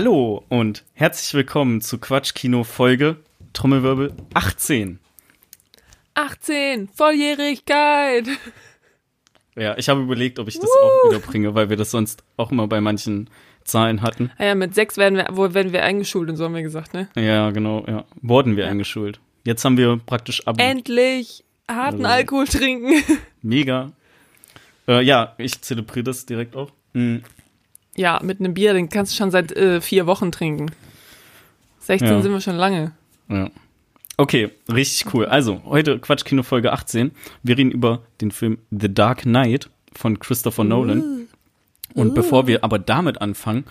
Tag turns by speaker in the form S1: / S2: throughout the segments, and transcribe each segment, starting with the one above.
S1: Hallo und herzlich willkommen zu Quatschkino Folge Trommelwirbel 18.
S2: 18, Volljährigkeit.
S1: Ja, ich habe überlegt, ob ich das Woo. auch wiederbringe, weil wir das sonst auch immer bei manchen Zahlen hatten.
S2: Ah ja, mit sechs werden wir, wo werden wir eingeschult und so haben wir gesagt, ne?
S1: Ja, genau, ja. Wurden wir ja. eingeschult. Jetzt haben wir praktisch ab.
S2: Endlich harten also, Alkohol trinken.
S1: Mega. Äh, ja, ich zelebriere das direkt auch. Mhm.
S2: Ja, mit einem Bier, den kannst du schon seit äh, vier Wochen trinken. 16 ja. sind wir schon lange.
S1: Ja. Okay, richtig cool. Also, heute Quatschkino Folge 18. Wir reden über den Film The Dark Knight von Christopher uh. Nolan. Und uh. bevor wir aber damit anfangen,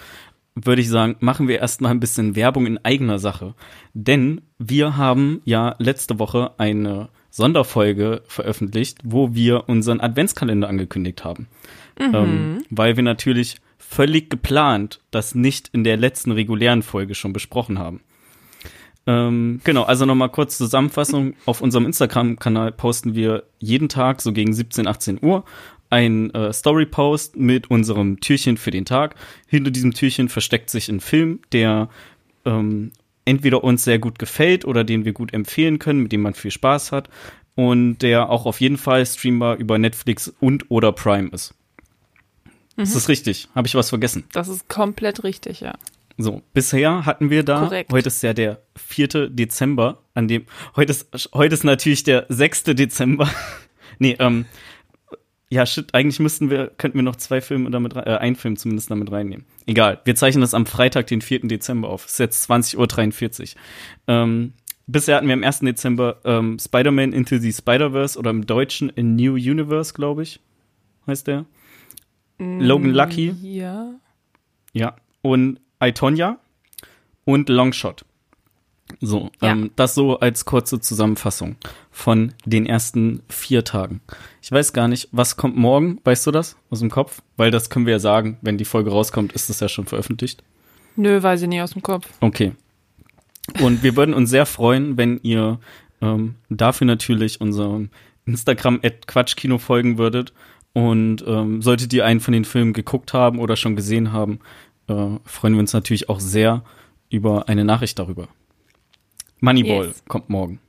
S1: würde ich sagen, machen wir erstmal ein bisschen Werbung in eigener Sache. Denn wir haben ja letzte Woche eine Sonderfolge veröffentlicht, wo wir unseren Adventskalender angekündigt haben. Mhm. Ähm, weil wir natürlich völlig geplant das nicht in der letzten regulären Folge schon besprochen haben. Ähm, genau, also nochmal kurz Zusammenfassung. Auf unserem Instagram-Kanal posten wir jeden Tag so gegen 17, 18 Uhr ein äh, Story-Post mit unserem Türchen für den Tag. Hinter diesem Türchen versteckt sich ein Film, der ähm, entweder uns sehr gut gefällt oder den wir gut empfehlen können, mit dem man viel Spaß hat und der auch auf jeden Fall streambar über Netflix und oder Prime ist. Mhm. Ist das richtig? Habe ich was vergessen?
S2: Das ist komplett richtig, ja.
S1: So, bisher hatten wir da, Korrekt. heute ist ja der 4. Dezember, an dem, heute ist, heute ist natürlich der 6. Dezember. nee, ähm, ja, shit, eigentlich müssten wir, könnten wir noch zwei Filme damit, äh, ein Film zumindest damit reinnehmen. Egal, wir zeichnen das am Freitag, den 4. Dezember auf. Ist jetzt 20.43 Uhr. Ähm, bisher hatten wir am 1. Dezember ähm, Spider-Man Into the Spider-Verse oder im Deutschen A New Universe, glaube ich, heißt der. Logan Lucky.
S2: Ja.
S1: Ja. Und Itonia und Longshot. So, ja. ähm, das so als kurze Zusammenfassung von den ersten vier Tagen. Ich weiß gar nicht, was kommt morgen, weißt du das aus dem Kopf? Weil das können wir ja sagen, wenn die Folge rauskommt, ist das ja schon veröffentlicht.
S2: Nö, weiß ich nicht aus dem Kopf.
S1: Okay. Und wir würden uns sehr freuen, wenn ihr ähm, dafür natürlich unserem Instagram at Quatschkino folgen würdet und ähm, solltet ihr einen von den Filmen geguckt haben oder schon gesehen haben, äh, freuen wir uns natürlich auch sehr über eine Nachricht darüber. Moneyball yes. kommt morgen.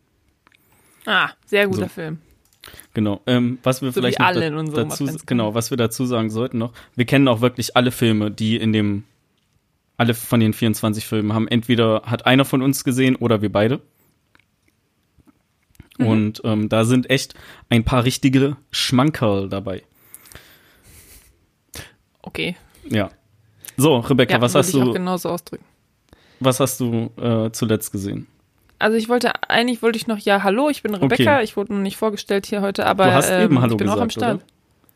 S2: Ah, sehr guter so. Film.
S1: Genau. Ähm, was wir so vielleicht da, dazu, genau, was wir dazu sagen sollten noch, wir kennen auch wirklich alle Filme, die in dem, alle von den 24 Filmen haben entweder hat einer von uns gesehen oder wir beide. Mhm. Und ähm, da sind echt ein paar richtige Schmankerl dabei.
S2: Okay.
S1: Ja. So, Rebecca, ja, was hast du?
S2: Auch genauso ausdrücken.
S1: Was hast du äh, zuletzt gesehen?
S2: Also ich wollte, eigentlich wollte ich noch, ja, hallo, ich bin Rebecca, okay. ich wurde noch nicht vorgestellt hier heute, aber
S1: du hast
S2: ähm,
S1: eben Hallo
S2: ich bin
S1: gesagt,
S2: auch am Start.
S1: Oder?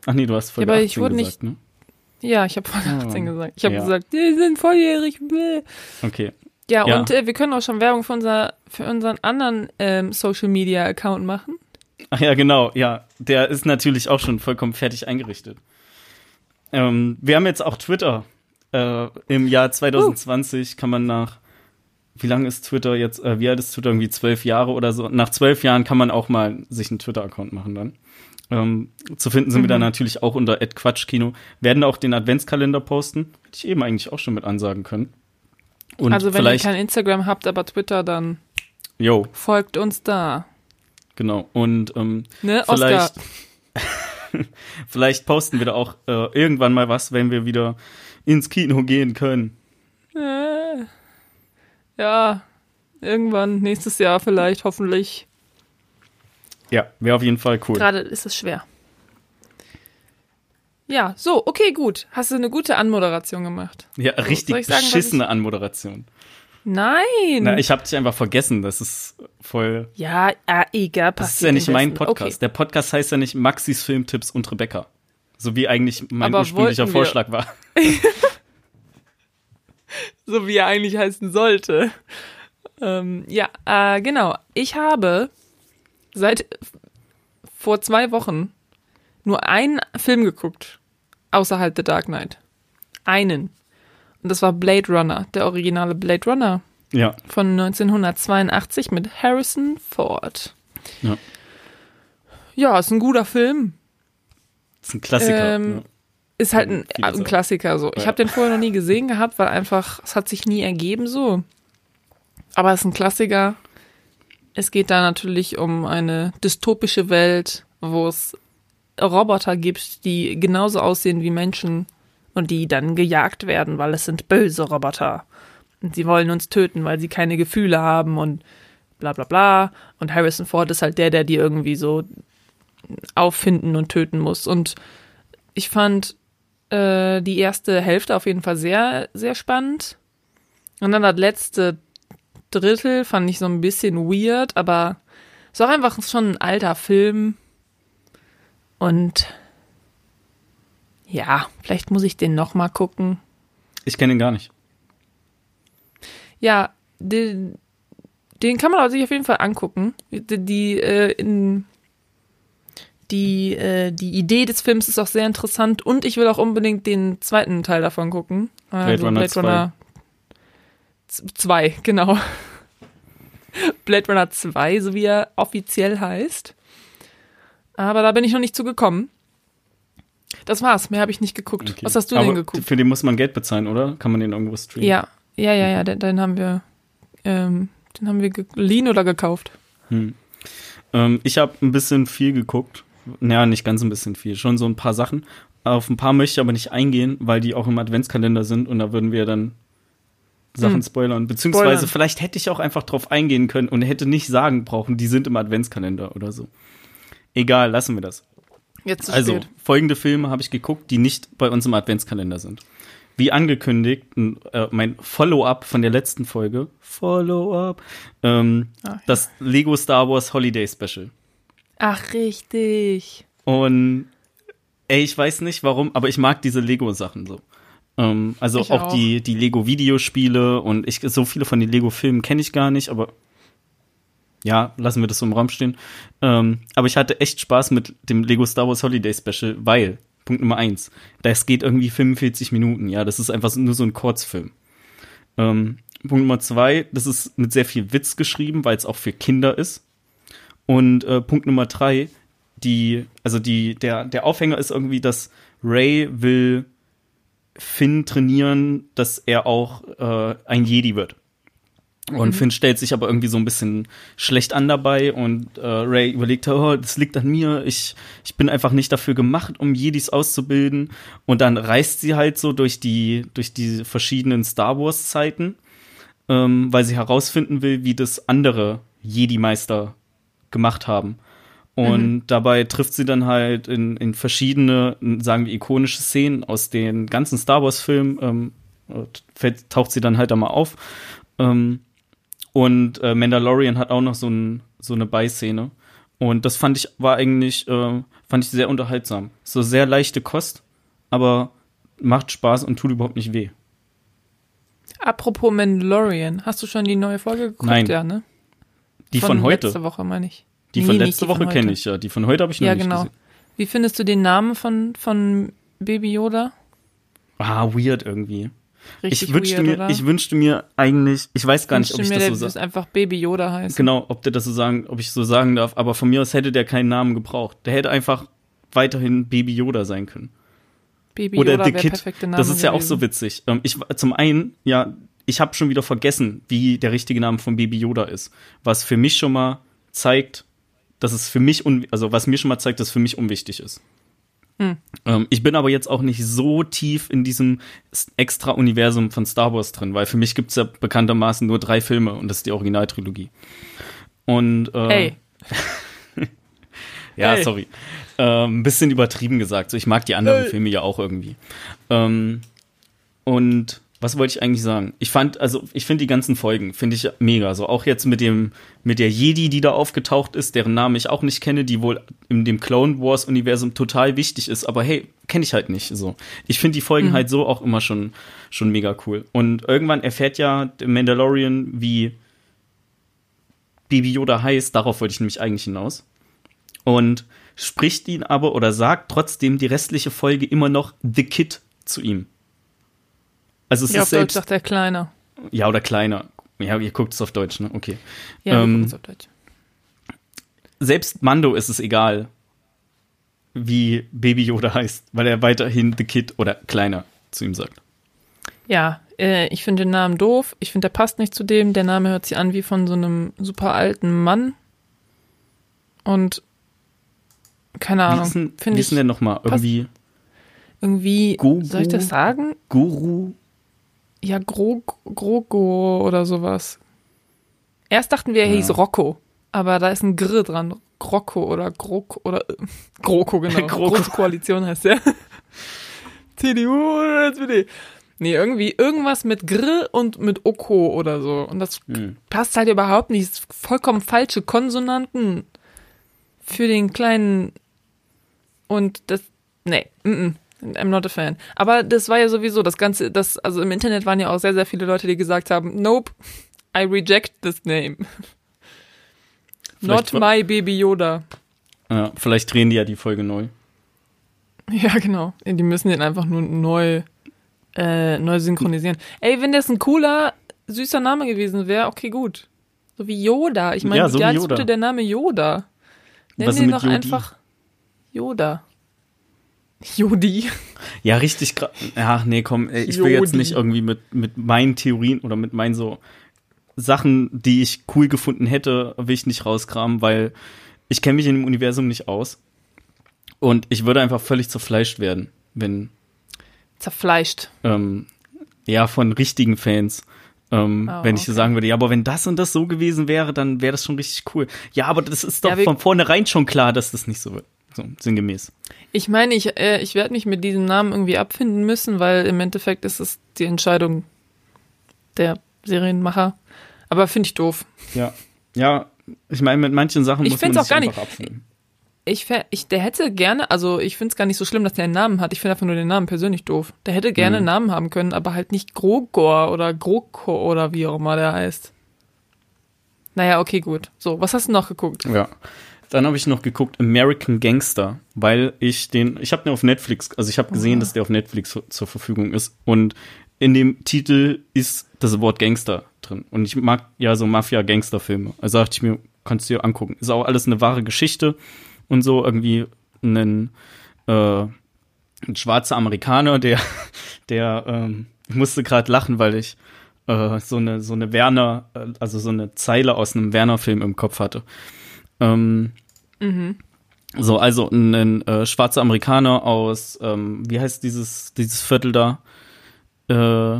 S1: Ach nee, du hast Folge ja, aber ich wurde gesagt, nicht, ne?
S2: Ja, ich habe Folge oh, 18 gesagt. Ich habe ja. gesagt, die sind volljährig. Bläh.
S1: Okay.
S2: Ja, ja. und äh, wir können auch schon Werbung für, unser, für unseren anderen ähm, Social Media Account machen.
S1: Ach ja, genau, ja. Der ist natürlich auch schon vollkommen fertig eingerichtet. Ähm, wir haben jetzt auch Twitter. Äh, Im Jahr 2020 uh. kann man nach, wie lange ist Twitter jetzt, äh, wie alt ist Twitter, irgendwie zwölf Jahre oder so. Nach zwölf Jahren kann man auch mal sich einen Twitter-Account machen dann. Ähm, zu finden sind mhm. wir dann natürlich auch unter @quatschkino. Werden auch den Adventskalender posten. Hätte ich eben eigentlich auch schon mit ansagen können.
S2: Und also wenn ihr kein Instagram habt, aber Twitter, dann
S1: Yo.
S2: folgt uns da.
S1: Genau. Und ähm,
S2: ne,
S1: vielleicht, vielleicht posten wir da auch äh, irgendwann mal was, wenn wir wieder ins Kino gehen können.
S2: Äh, ja, irgendwann nächstes Jahr vielleicht, hoffentlich.
S1: Ja, wäre auf jeden Fall cool.
S2: Gerade ist es schwer. Ja, so, okay, gut. Hast du eine gute Anmoderation gemacht?
S1: Ja, so, richtig sagen, beschissene Anmoderation.
S2: Nein.
S1: Na, ich habe dich einfach vergessen. Das ist voll.
S2: Ja, äh, egal.
S1: Das ist ja nicht mein Podcast. Okay. Der Podcast heißt ja nicht Maxis Filmtipps und Rebecca. So wie eigentlich mein Aber ursprünglicher Vorschlag war.
S2: so wie er eigentlich heißen sollte. Ähm, ja, äh, genau. Ich habe seit vor zwei Wochen nur einen Film geguckt, außerhalb The Dark Knight. Einen. Und das war Blade Runner, der originale Blade Runner.
S1: Ja.
S2: Von 1982 mit Harrison Ford.
S1: Ja.
S2: Ja, ist ein guter Film.
S1: Ist ein Klassiker. Ähm,
S2: ist halt ein, ein. Klassiker so. Ich
S1: Ja.
S2: habe den vorher noch nie gesehen gehabt, weil einfach, es hat sich nie ergeben so. Aber es ist ein Klassiker. Es geht da natürlich um eine dystopische Welt, wo es Roboter gibt, die genauso aussehen wie Menschen und die dann gejagt werden, weil es sind böse Roboter. Und sie wollen uns töten, weil sie keine Gefühle haben und bla bla bla. Und Harrison Ford ist halt der, der die irgendwie so auffinden und töten muss. Und ich fand äh, die erste Hälfte auf jeden Fall sehr, sehr spannend. Und dann das letzte Drittel fand ich so ein bisschen weird, aber es ist auch einfach schon ein alter Film. Und ja, vielleicht muss ich den noch mal gucken.
S1: Ich kenne ihn gar nicht.
S2: Ja, den, den kann man sich auf jeden Fall angucken. Die, die, äh, in, die, äh, die Idee des Films ist auch sehr interessant und ich will auch unbedingt den zweiten Teil davon gucken. Also
S1: Runner 2.
S2: Z- 2, genau. Blade Runner 2, so wie er offiziell heißt. Aber da bin ich noch nicht zugekommen. Das war's, mehr habe ich nicht geguckt.
S1: Okay.
S2: Was hast du
S1: Aber
S2: denn geguckt?
S1: Für den muss man Geld bezahlen, oder? Kann man den irgendwo streamen?
S2: Ja, ja, ja, ja, den, den haben wir, ähm, den haben wir geliehen oder gekauft.
S1: Hm. Ähm, ich habe ein bisschen viel geguckt. Naja, nicht ganz ein bisschen viel. Schon so ein paar Sachen. Auf ein paar möchte ich aber nicht eingehen, weil die auch im Adventskalender sind und da würden wir dann Sachen
S2: Hm.
S1: spoilern. Beziehungsweise
S2: Spoilern.
S1: vielleicht hätte ich auch einfach drauf eingehen können und hätte nicht sagen brauchen, die sind im Adventskalender oder so. Egal, lassen wir das.
S2: Jetzt zu
S1: Also,
S2: spät.
S1: folgende Filme habe ich geguckt, die nicht bei uns im Adventskalender sind. Wie angekündigt, äh, mein Follow-up von der letzten Folge, Follow-up, ähm,
S2: Ah, ja.
S1: das Lego Star Wars Holiday Special.
S2: Ach, richtig.
S1: Und ey, ich weiß nicht warum, aber ich mag diese Lego-Sachen so. Ähm, also auch,
S2: auch.
S1: die, die Lego-Videospiele und ich, so viele von den Lego-Filmen kenne ich gar nicht, aber ja, lassen wir das so im Raum stehen. Ähm, aber ich hatte echt Spaß mit dem Lego Star Wars Holiday Special, weil, Punkt Nummer eins, das geht irgendwie 45 Minuten, ja, das ist einfach nur so ein Kurzfilm. Ähm, Punkt Nummer zwei, das ist mit sehr viel Witz geschrieben, weil es auch für Kinder ist. Und äh, Punkt Nummer drei, die, also die, der, der Aufhänger ist irgendwie, dass Ray will Finn trainieren, dass er auch äh, ein Jedi wird. Und Finn stellt sich aber irgendwie so ein bisschen schlecht an dabei und äh, Ray überlegt, oh, das liegt an mir, ich, ich bin einfach nicht dafür gemacht, um Jedis auszubilden. Und dann reist sie halt so durch die, durch die verschiedenen Star Wars Zeiten, ähm, weil sie herausfinden will, wie das andere Jedi-Meister gemacht haben. Und dabei trifft sie dann halt in, in verschiedene, sagen wir, ikonische Szenen aus den ganzen Star Wars-Filmen, ähm, taucht sie dann halt da mal auf. Ähm, und äh, Mandalorian hat auch noch so, ein, so eine Beiszene. Und das fand ich, war eigentlich, äh, fand ich sehr unterhaltsam. So sehr leichte Kost, aber macht Spaß und tut überhaupt nicht weh.
S2: Apropos Mandalorian, hast du schon die neue Folge geguckt?
S1: Nein.
S2: Ja, ne?
S1: Die von, heute.
S2: Letzte Woche, meine ich.
S1: Die
S2: Nee,
S1: von letzte
S2: von
S1: Woche kenne ich ja. Die von heute habe ich noch
S2: Ja,
S1: nicht
S2: genau.
S1: gesehen.
S2: Wie findest du den Namen von, von Baby Yoda?
S1: Ah, weird irgendwie.
S2: Richtig
S1: ich wünschte
S2: weird,
S1: mir,
S2: oder?
S1: ich wünschte mir eigentlich, ich weiß gar nicht, ob ich
S2: mir,
S1: das so
S2: der
S1: sage.
S2: einfach Baby Yoda heißt.
S1: Genau, ob der das so sagen, ob ich so sagen darf, aber von mir aus hätte der keinen Namen gebraucht. Der hätte einfach weiterhin Baby Yoda sein können.
S2: Baby
S1: Oder
S2: Yoda
S1: The Kid.
S2: perfekte Name
S1: Das ist ja auch so witzig. Ähm, ich zum einen, ja, ich habe schon wieder vergessen, wie der richtige Name von Baby Yoda ist, was für mich schon mal zeigt, dass es für mich also was mir schon mal zeigt, dass es für mich unwichtig ist.
S2: Hm.
S1: Ähm, ich bin aber jetzt auch nicht so tief in diesem extra Universum von Star Wars drin, weil für mich gibt es ja bekanntermaßen nur drei Filme und das ist die Originaltrilogie. Und äh,
S2: Hey,
S1: ja,
S2: Hey.
S1: sorry. Ähm, ein bisschen übertrieben gesagt. So, ich mag die anderen
S2: Hey.
S1: Filme ja auch irgendwie. Ähm, und was wollte ich eigentlich sagen? Ich fand, also ich finde die ganzen Folgen, finde ich mega. So auch jetzt mit dem, mit der Jedi, die da aufgetaucht ist, deren Namen ich auch nicht kenne, die wohl in dem Clone Wars Universum total wichtig ist, aber hey, kenne ich halt nicht. So, ich finde die Folgen halt so auch immer schon, schon mega cool. Und irgendwann erfährt ja Mandalorian, wie Baby Yoda heißt. Darauf wollte ich nämlich eigentlich hinaus und spricht ihn aber oder sagt trotzdem die restliche Folge immer noch The Kid zu ihm. Also es
S2: ja,
S1: ist
S2: auf Deutsch
S1: selbst,
S2: sagt er kleiner.
S1: ja oder kleiner. Ja, ihr guckt es auf Deutsch, ne? Okay.
S2: Ja,
S1: Ähm,
S2: wir gucken's auf Deutsch.
S1: Selbst Mando ist es egal. wie Baby Yoda heißt, weil er weiterhin The Kid oder kleiner zu ihm sagt.
S2: Ja, äh, ich finde den Namen doof. Ich finde, der passt nicht zu dem. Der Name hört sich an wie von so einem super alten Mann. Und keine
S1: Wie
S2: Ahnung.
S1: ist denn, wie ist denn
S2: ich
S1: der nochmal? Irgendwie
S2: irgendwie,
S1: Gogo?
S2: soll ich das sagen?
S1: Guru?
S2: Ja, Gro Grogo oder sowas. Erst dachten wir, er
S1: Ja.
S2: hieß Rocco, aber da ist ein Gr dran. Grocco oder Groko oder äh, GroKo, genau.
S1: GroKo.
S2: Große Koalition heißt der. CDU oder SPD. Nee, irgendwie irgendwas mit Gr und mit Oko oder so. Und das
S1: Hm.
S2: passt halt überhaupt nicht. Vollkommen falsche Konsonanten für den kleinen und das nee, mm -mm, I'm not a fan. Aber das war ja sowieso das ganze das also im Internet waren ja auch sehr sehr viele Leute, die gesagt haben, nope, I reject this name. Not
S1: Vielleicht wa-
S2: my baby Yoda.
S1: Ja, vielleicht drehen die ja die Folge neu.
S2: Ja, genau. Die müssen den einfach nur neu äh, neu synchronisieren. Ey, wenn das ein cooler süßer Name gewesen wäre, okay, gut. So wie Yoda. Ich meine,
S1: Ja, so
S2: bitte der Name Yoda? Nenn
S1: Was
S2: den doch einfach Yoda. Jodi.
S1: Ja, richtig krass. Ja, nee, komm, ich will jetzt nicht irgendwie mit, mit meinen Theorien oder mit meinen so Sachen, die ich cool gefunden hätte, will ich nicht rauskramen, weil ich kenne mich in dem Universum nicht aus. Und ich würde einfach völlig zerfleischt werden, wenn,
S2: Zerfleischt.
S1: ähm, ja, von richtigen Fans. Ähm,
S2: Oh,
S1: wenn ich
S2: okay.
S1: sagen würde, ja, aber wenn das und das so gewesen wäre, dann wäre das schon richtig cool. Ja, aber das ist doch
S2: Ja,
S1: von vornherein schon klar, dass das nicht so wird. So, sinngemäß.
S2: Ich meine, ich, äh, ich werde mich mit diesem Namen irgendwie abfinden müssen, weil im Endeffekt ist es die Entscheidung der Serienmacher. Aber finde ich doof.
S1: Ja. Ja, ich meine, mit manchen Sachen
S2: Ich
S1: muss man
S2: auch
S1: sich
S2: gar nicht-
S1: einfach abfinden.
S2: Ich, ich, der hätte gerne, also ich finde es gar nicht so schlimm, dass der einen Namen hat. Ich finde einfach nur den Namen persönlich doof. Der hätte gerne
S1: Mhm.
S2: einen Namen haben können, aber halt nicht Grogor oder Groko oder wie auch immer der heißt. Naja, okay, gut. So, was hast du noch geguckt?
S1: Ja. Dann habe ich noch geguckt American Gangster, weil ich den, ich habe den auf Netflix, also ich habe gesehen, dass der auf Netflix zur- Verfügung ist und in dem Titel ist das Wort Gangster drin und ich mag ja so Mafia-Gangster-Filme, also dachte ich mir, kannst du dir angucken. Ist auch alles eine wahre Geschichte und so irgendwie ein, äh, ein schwarzer Amerikaner, der, der, ähm, ich musste gerade lachen, weil ich äh, so eine so eine Werner, äh, also so eine Zeile aus einem Werner-Film im Kopf hatte. Ähm, So, also ein, ein äh, schwarzer Amerikaner aus, ähm, wie heißt dieses, dieses Viertel da? Äh,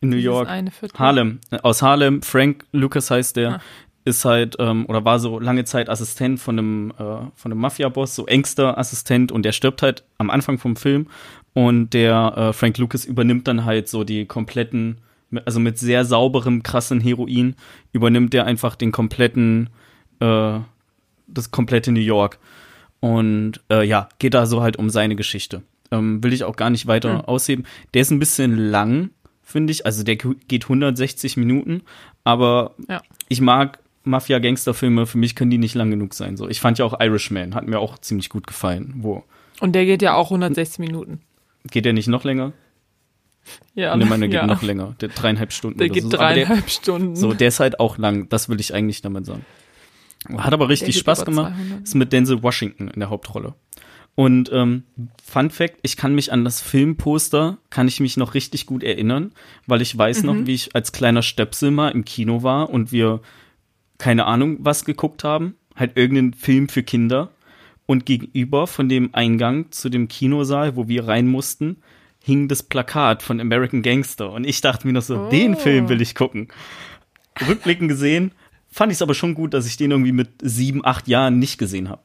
S1: in New
S2: Dieses
S1: York.
S2: Eine Viertel.
S1: Harlem. Aus Harlem. Frank Lucas heißt der.
S2: Ah.
S1: Ist halt, ähm, oder war so lange Zeit Assistent von einem, äh, von einem Mafia-Boss, so engster Assistent und der stirbt halt am Anfang vom Film und der äh, Frank Lucas übernimmt dann halt so die kompletten, also mit sehr sauberem, krassen Heroin, übernimmt der einfach den kompletten, äh, das komplette New York. Und äh, ja, geht da so halt um seine Geschichte. Ähm, will ich auch gar nicht weiter
S2: Hm.
S1: ausheben. Der ist ein bisschen lang, finde ich. Also der geht 160 Minuten, aber
S2: Ja.
S1: ich mag Mafia-Gangster-Filme, für mich können die nicht lang genug sein. So, ich fand ja auch Irishman, hat mir auch ziemlich gut gefallen. Wo
S2: Und der geht ja auch 160 Minuten.
S1: geht der nicht noch länger?
S2: Ja,
S1: Ne, meine geht
S2: ja.
S1: noch länger. Der dreieinhalb Stunden.
S2: Der geht
S1: so.
S2: Dreieinhalb Stunden.
S1: Der, so, der ist halt auch lang. Das will ich eigentlich damit sagen. Hat aber richtig Spaß gemacht.
S2: 200.
S1: Ist mit Denzel Washington in der Hauptrolle. Und ähm, Fun Fact, ich kann mich an das Filmposter, kann ich mich noch richtig gut erinnern, weil ich weiß
S2: Mhm.
S1: noch, wie ich als kleiner Stöpsel mal im Kino war und wir keine Ahnung was geguckt haben, halt irgendeinen Film für Kinder und gegenüber von dem Eingang zu dem Kinosaal, wo wir rein mussten, hing das Plakat von American Gangster und ich dachte mir noch so,
S2: Oh.
S1: den Film will ich gucken. Rückblickend gesehen fand ich es aber schon gut, dass ich den irgendwie mit sieben, acht Jahren nicht gesehen habe.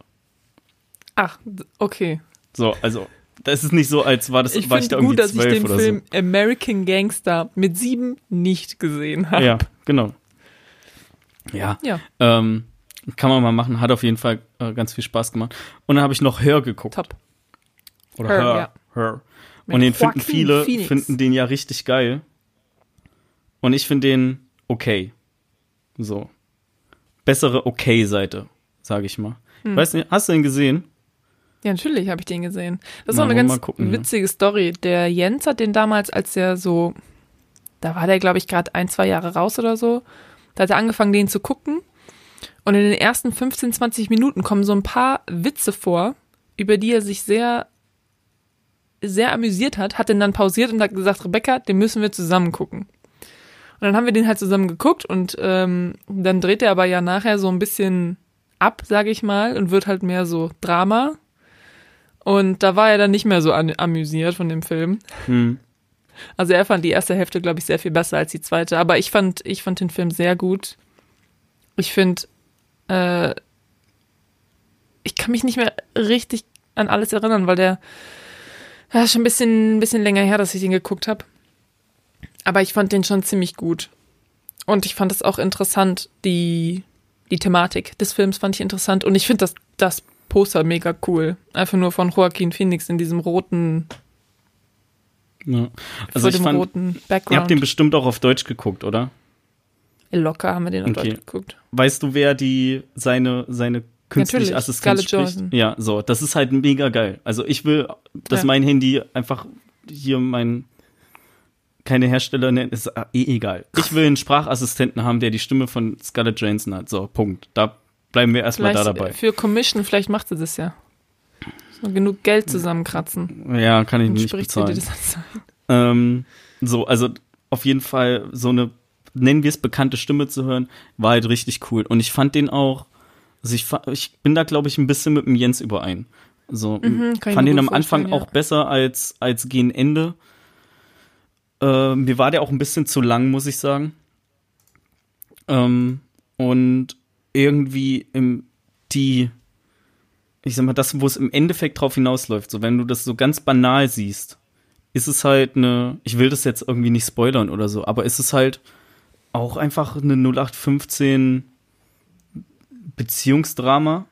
S2: Ach, okay.
S1: So, also, das ist nicht so, als war das,
S2: Ich
S1: war ich da
S2: finde
S1: irgendwie
S2: gut, dass ich den Film American Gangster mit sieben nicht gesehen
S1: so.
S2: habe.
S1: Ja, genau. Ja,
S2: Ja,
S1: ähm, kann man mal machen, hat auf jeden Fall äh, ganz viel Spaß gemacht. Und dann habe ich noch Her geguckt.
S2: top.
S1: Oder
S2: Her,
S1: Her.
S2: ja.
S1: Her.
S2: Mit
S1: Und den finden
S2: Joaquin
S1: viele,
S2: Phoenix.
S1: finden den ja richtig geil. Und ich finde den okay. So. Bessere Okay-Seite, sage ich mal.
S2: Hm.
S1: Weiß nicht, hast du den gesehen?
S2: Ja, natürlich habe ich den gesehen. Das ist
S1: Na,
S2: auch eine ganz
S1: gucken, ja.
S2: witzige Story. Der Jens hat den damals, als er so, da war der, glaube ich, gerade ein, zwei Jahre raus oder so, da hat er angefangen, den zu gucken. Und in den ersten 15, 20 Minuten kommen so ein paar Witze vor über die er sich sehr, sehr amüsiert hat, hat den dann pausiert und hat gesagt, Rebecca, den müssen wir zusammen gucken. Und dann haben wir den halt zusammen geguckt und ähm, dann dreht er aber ja nachher so ein bisschen ab, sage ich mal, und wird halt mehr so Drama. Und da war er dann nicht mehr so an, amüsiert von dem Film.
S1: Hm.
S2: Also er fand die erste Hälfte, glaube ich, sehr viel besser als die zweite. Aber ich fand, ich fand den Film sehr gut. Ich finde, äh, ich kann mich nicht mehr richtig an alles erinnern, weil der, ja, schon ein bisschen, ein bisschen länger her, dass ich den geguckt habe. Aber ich fand den schon ziemlich gut. Und ich fand es auch interessant, die, die Thematik des Films fand ich interessant. Und ich finde das, das Poster mega cool. Einfach nur von Joaquin Phoenix in diesem roten,
S1: Ja. Also ich
S2: dem
S1: fand,
S2: roten
S1: ihr habt
S2: Background.
S1: den bestimmt auch auf Deutsch geguckt, oder?
S2: Locker haben wir den auf
S1: Okay.
S2: Deutsch geguckt.
S1: Weißt du, wer die seine seine künstliche Assistenz spricht? Ja, so, das ist halt mega geil. Also ich will, dass
S2: Ja.
S1: mein Handy einfach hier mein keine Hersteller nennt, ist eh egal. Ich will einen Sprachassistenten haben, der die Stimme von Scarlett Johansson hat. So, Punkt. Da bleiben wir erstmal da dabei.
S2: für Commission, vielleicht macht sie das ja. So genug Geld zusammenkratzen.
S1: Ja, kann ich
S2: Und
S1: nicht
S2: sie dir
S1: bezahlen.
S2: das.
S1: Ähm, so, also auf jeden Fall so eine, nennen wir es bekannte Stimme zu hören, war halt richtig cool. Und ich fand den auch, also ich, ich bin da, glaube ich, ein bisschen mit dem Jens überein. So,
S2: Mhm, kann ich
S1: fand den am Anfang
S2: vorstellen,
S1: auch besser als, als gegen Ende. Ähm, mir war der auch ein bisschen zu lang, muss ich sagen. Ähm, und irgendwie im, die, ich sag mal, das, wo es im Endeffekt drauf hinausläuft, so wenn du das so ganz banal siehst, ist es halt eine, ich will das jetzt irgendwie nicht spoilern oder so, aber ist es halt auch einfach eine 0815 Beziehungsdrama.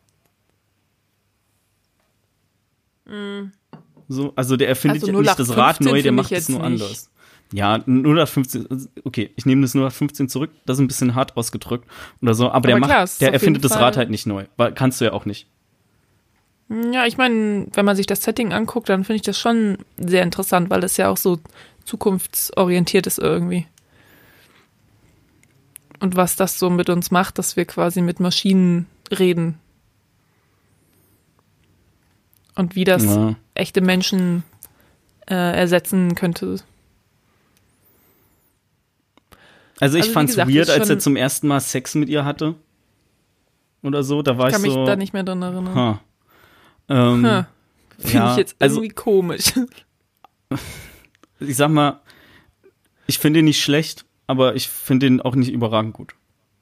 S1: So, also der erfindet
S2: Also
S1: ja nicht das Rad
S2: 0815
S1: neu, der macht es nur
S2: nicht.
S1: anders. Ja, 0815, okay, ich nehme das 0815 zurück, das ist ein bisschen hart ausgedrückt oder so, aber, der
S2: Aber
S1: macht,
S2: klar, ist
S1: der erfindet das Rad halt nicht neu, weil kannst du ja auch nicht.
S2: Ja, ich meine, wenn man sich das Setting anguckt, dann finde ich das schon sehr interessant, weil es ja auch so zukunftsorientiert ist irgendwie. Und was das so mit uns macht, dass wir quasi mit Maschinen reden. Und wie das
S1: Ja.
S2: echte Menschen äh, ersetzen könnte.
S1: Also ich
S2: Also
S1: fand's
S2: gesagt,
S1: weird, als er zum ersten Mal Sex mit ihr hatte. Oder so, da war
S2: Ich
S1: ich,
S2: kann mich
S1: so.
S2: da nicht mehr dran erinnern.
S1: ha. Ähm,
S2: Hm. Finde
S1: ja,
S2: ich jetzt
S1: also-
S2: irgendwie komisch.
S1: Ich sag mal, ich finde ihn nicht schlecht, aber ich finde ihn auch nicht überragend gut.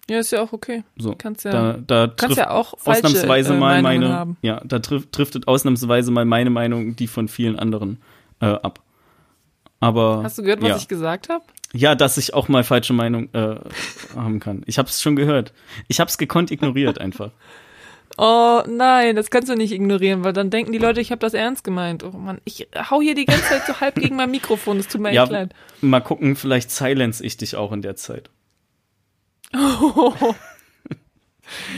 S2: ja, ist ja auch okay.
S1: So,
S2: Kannst ja,
S1: da, da
S2: kannst
S1: trifft
S2: ja auch falsche
S1: ausnahmsweise
S2: äh,
S1: mal
S2: Meinungen
S1: meine,
S2: haben.
S1: ja, da trifft, driftet ausnahmsweise mal meine Meinung die von vielen anderen äh, ab. Aber
S2: Hast du gehört, was
S1: ja.
S2: ich gesagt habe?
S1: ja, dass ich auch mal falsche Meinung äh, haben kann. Ich habe es schon gehört. Ich habe es gekonnt ignoriert einfach.
S2: Oh nein, das kannst du nicht ignorieren, weil dann denken die Leute, ich habe das ernst gemeint. Oh Mann, ich hau hier die ganze Zeit so halb gegen mein Mikrofon, das tut mir
S1: Ja,
S2: echt leid.
S1: Mal gucken, vielleicht silence ich dich auch in der Zeit.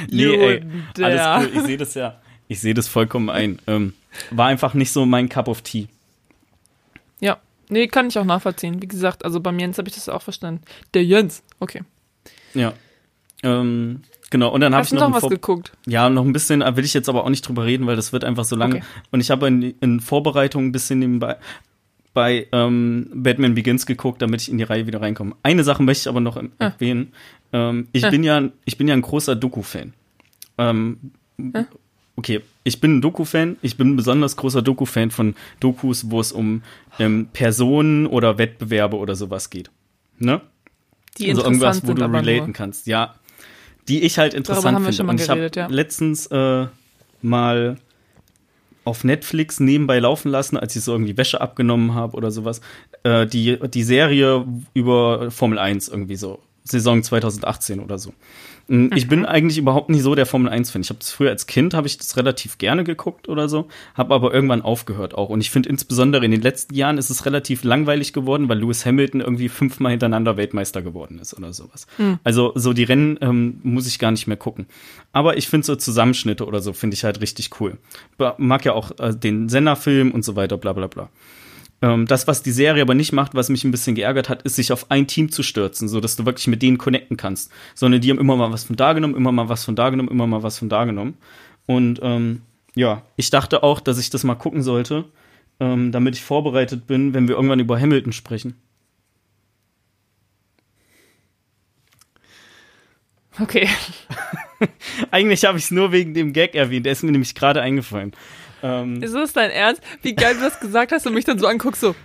S1: Nee, ey, alles cool. Ich sehe das ja. Ich sehe das vollkommen ein. Ähm, war einfach nicht so mein Cup of Tea.
S2: Ja, nee, kann ich auch nachvollziehen. Wie gesagt, also beim Jens habe ich das auch verstanden. Der Jens, okay.
S1: Ja. Ähm, genau, und dann habe ich noch,
S2: noch was
S1: Vor
S2: geguckt?
S1: ja, noch ein bisschen, will ich jetzt aber auch nicht drüber reden, weil das wird einfach so lange.
S2: Okay.
S1: Und ich habe in, in Vorbereitung ein bisschen nebenbei bei ähm, Batman Begins geguckt, damit ich in die Reihe wieder reinkomme. Eine Sache möchte ich aber noch
S2: Ah.
S1: erwähnen. Ähm, ich,
S2: Ah.
S1: bin ja, ich bin ja ein großer Doku-Fan. Ähm,
S2: Ah.
S1: Okay, ich bin ein Doku-Fan. Ich bin ein besonders großer Doku-Fan von Dokus, wo es um ähm, Personen oder Wettbewerbe oder sowas geht. Ne?
S2: Die
S1: also irgendwas, wo du relaten
S2: nur.
S1: kannst. Ja, die ich halt interessant
S2: haben wir
S1: finde.
S2: schon mal
S1: Und ich habe
S2: ja.
S1: letztens äh, mal auf Netflix nebenbei laufen lassen, als ich so irgendwie Wäsche abgenommen habe oder sowas, äh, die, die Serie über Formel 1 irgendwie so, Saison 2018 oder so. Mm, Ich
S2: Mhm.
S1: bin eigentlich überhaupt nicht so der Formel 1-Fan. Ich habe das früher als Kind, habe ich das relativ gerne geguckt oder so, habe aber irgendwann aufgehört auch. Und ich finde insbesondere in den letzten Jahren ist es relativ langweilig geworden, weil Lewis Hamilton irgendwie fünfmal hintereinander Weltmeister geworden ist oder sowas. Also so die Rennen ähm, muss ich gar nicht mehr gucken. Aber ich finde so Zusammenschnitte oder so finde ich halt richtig cool. Mag ja auch äh, den Senna-Film und so weiter, bla bla bla. Ähm, das, was die Serie aber nicht macht, was mich ein bisschen geärgert hat, ist, sich auf ein Team zu stürzen, so dass du wirklich mit denen connecten kannst. Sondern die haben immer mal was von da genommen, immer mal was von da genommen, immer mal was von da genommen. Und ähm, ja, ich dachte auch, dass ich das mal gucken sollte, ähm, damit ich vorbereitet bin, wenn wir irgendwann über Hamilton sprechen.
S2: Okay.
S1: Eigentlich habe ich es nur wegen dem Gag erwähnt. Der ist mir nämlich gerade eingefallen. Ähm,
S2: Ist das dein Ernst? Wie geil du das gesagt hast und mich dann so anguckst, so.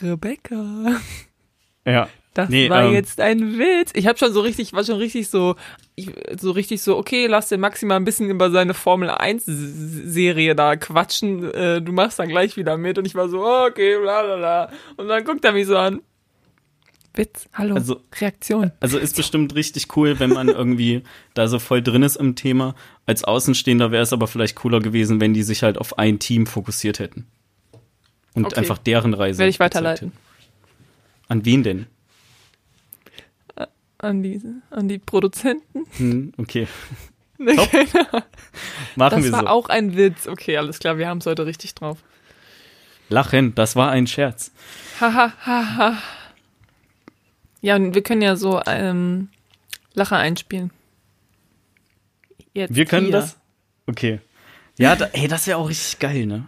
S2: Rebecca.
S1: ja.
S2: Das
S1: Nee,
S2: war
S1: ähm,
S2: jetzt ein Witz. Ich habe schon so richtig, war schon richtig so, ich, so richtig so, okay, lass den maximal ein bisschen über seine Formel 1 Serie da quatschen. Äh, du machst dann gleich wieder mit und ich war so, okay, bla bla bla. Und dann guckt er mich so an. Witz, hallo,
S1: Also-
S2: Reaktion.
S1: Also ist bestimmt richtig cool, wenn man irgendwie da so voll drin ist im Thema. Als Außenstehender wäre es aber vielleicht cooler gewesen, wenn die sich halt auf ein Team fokussiert hätten. Und
S2: Okay.
S1: einfach deren Reise.
S2: Werde ich weiterleiten.
S1: An wen denn?
S2: An die, an die Produzenten.
S1: Hm, okay.
S2: Top.
S1: Machen
S2: Das
S1: wir
S2: war
S1: so.
S2: auch ein Witz. Okay, alles klar, wir haben es heute richtig drauf.
S1: Lachen, das war ein Scherz.
S2: Haha, haha. Ja, und wir können ja so ähm, Lacher einspielen. Jetzt
S1: Wir können
S2: hier.
S1: das? Okay. Ja, da, ey, das wäre auch richtig geil, ne?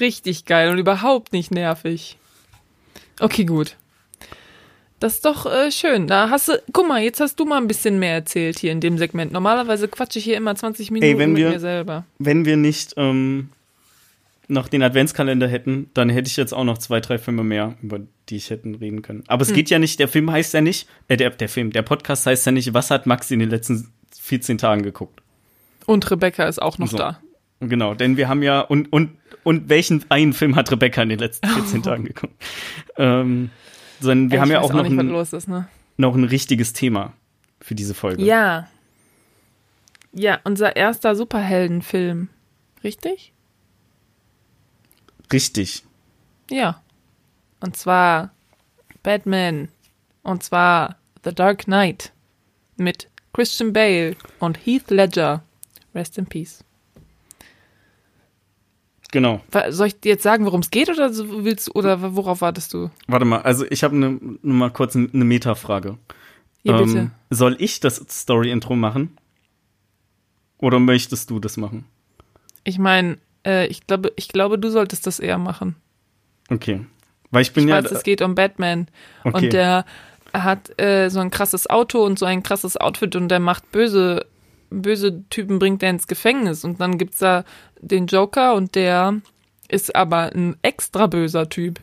S2: Richtig geil und überhaupt nicht nervig. Okay, gut. Das ist doch äh, schön. Da hast du, guck mal, jetzt hast du mal ein bisschen mehr erzählt hier in dem Segment. Normalerweise quatsche ich hier immer 20 Minuten
S1: wenn
S2: mit
S1: wir-
S2: mir selber.
S1: Wenn wir nicht ähm, noch den Adventskalender hätten, dann hätte ich jetzt auch noch zwei, drei Filme mehr, über die ich hätten reden können. Aber
S2: Hm.
S1: es geht ja nicht, der Film heißt ja nicht, äh, der, der Film, der Podcast heißt ja nicht, was hat Max in den letzten 14 Tagen geguckt?
S2: Und Rebecca ist auch noch
S1: So.
S2: da.
S1: Genau, denn wir haben ja, und, und, und welchen einen Film hat Rebecca in den letzten 14 Tagen geguckt? Ähm, sondern wir
S2: Ey,
S1: haben
S2: ich
S1: ja
S2: weiß
S1: auch noch
S2: nicht,
S1: ein,
S2: ist, ne?
S1: noch ein richtiges Thema für diese Folge.
S2: Ja. Ja, unser erster Superheldenfilm. Richtig?
S1: Richtig.
S2: Ja. Und zwar Batman. Und zwar The Dark Knight. Mit Christian Bale und Heath Ledger. Rest in Peace.
S1: Genau.
S2: Soll ich dir jetzt sagen, worum es geht oder willst du, oder worauf wartest du?
S1: Warte mal, also ich habe ne, nur mal kurz eine Metafrage.
S2: Bitte.
S1: Ähm, soll ich das Story-Intro machen? Oder möchtest du das machen?
S2: Ich meine, äh, ich glaube, ich glaube, du solltest das eher machen.
S1: Okay. Weil ich bin
S2: Ich
S1: ja.
S2: weiß, es geht um Batman.
S1: okay.
S2: Und der hat äh, so ein krasses Auto und so ein krasses Outfit und der macht böse, böse Typen, bringt er ins Gefängnis. Und dann gibt's da den Joker und der ist aber ein extra böser Typ.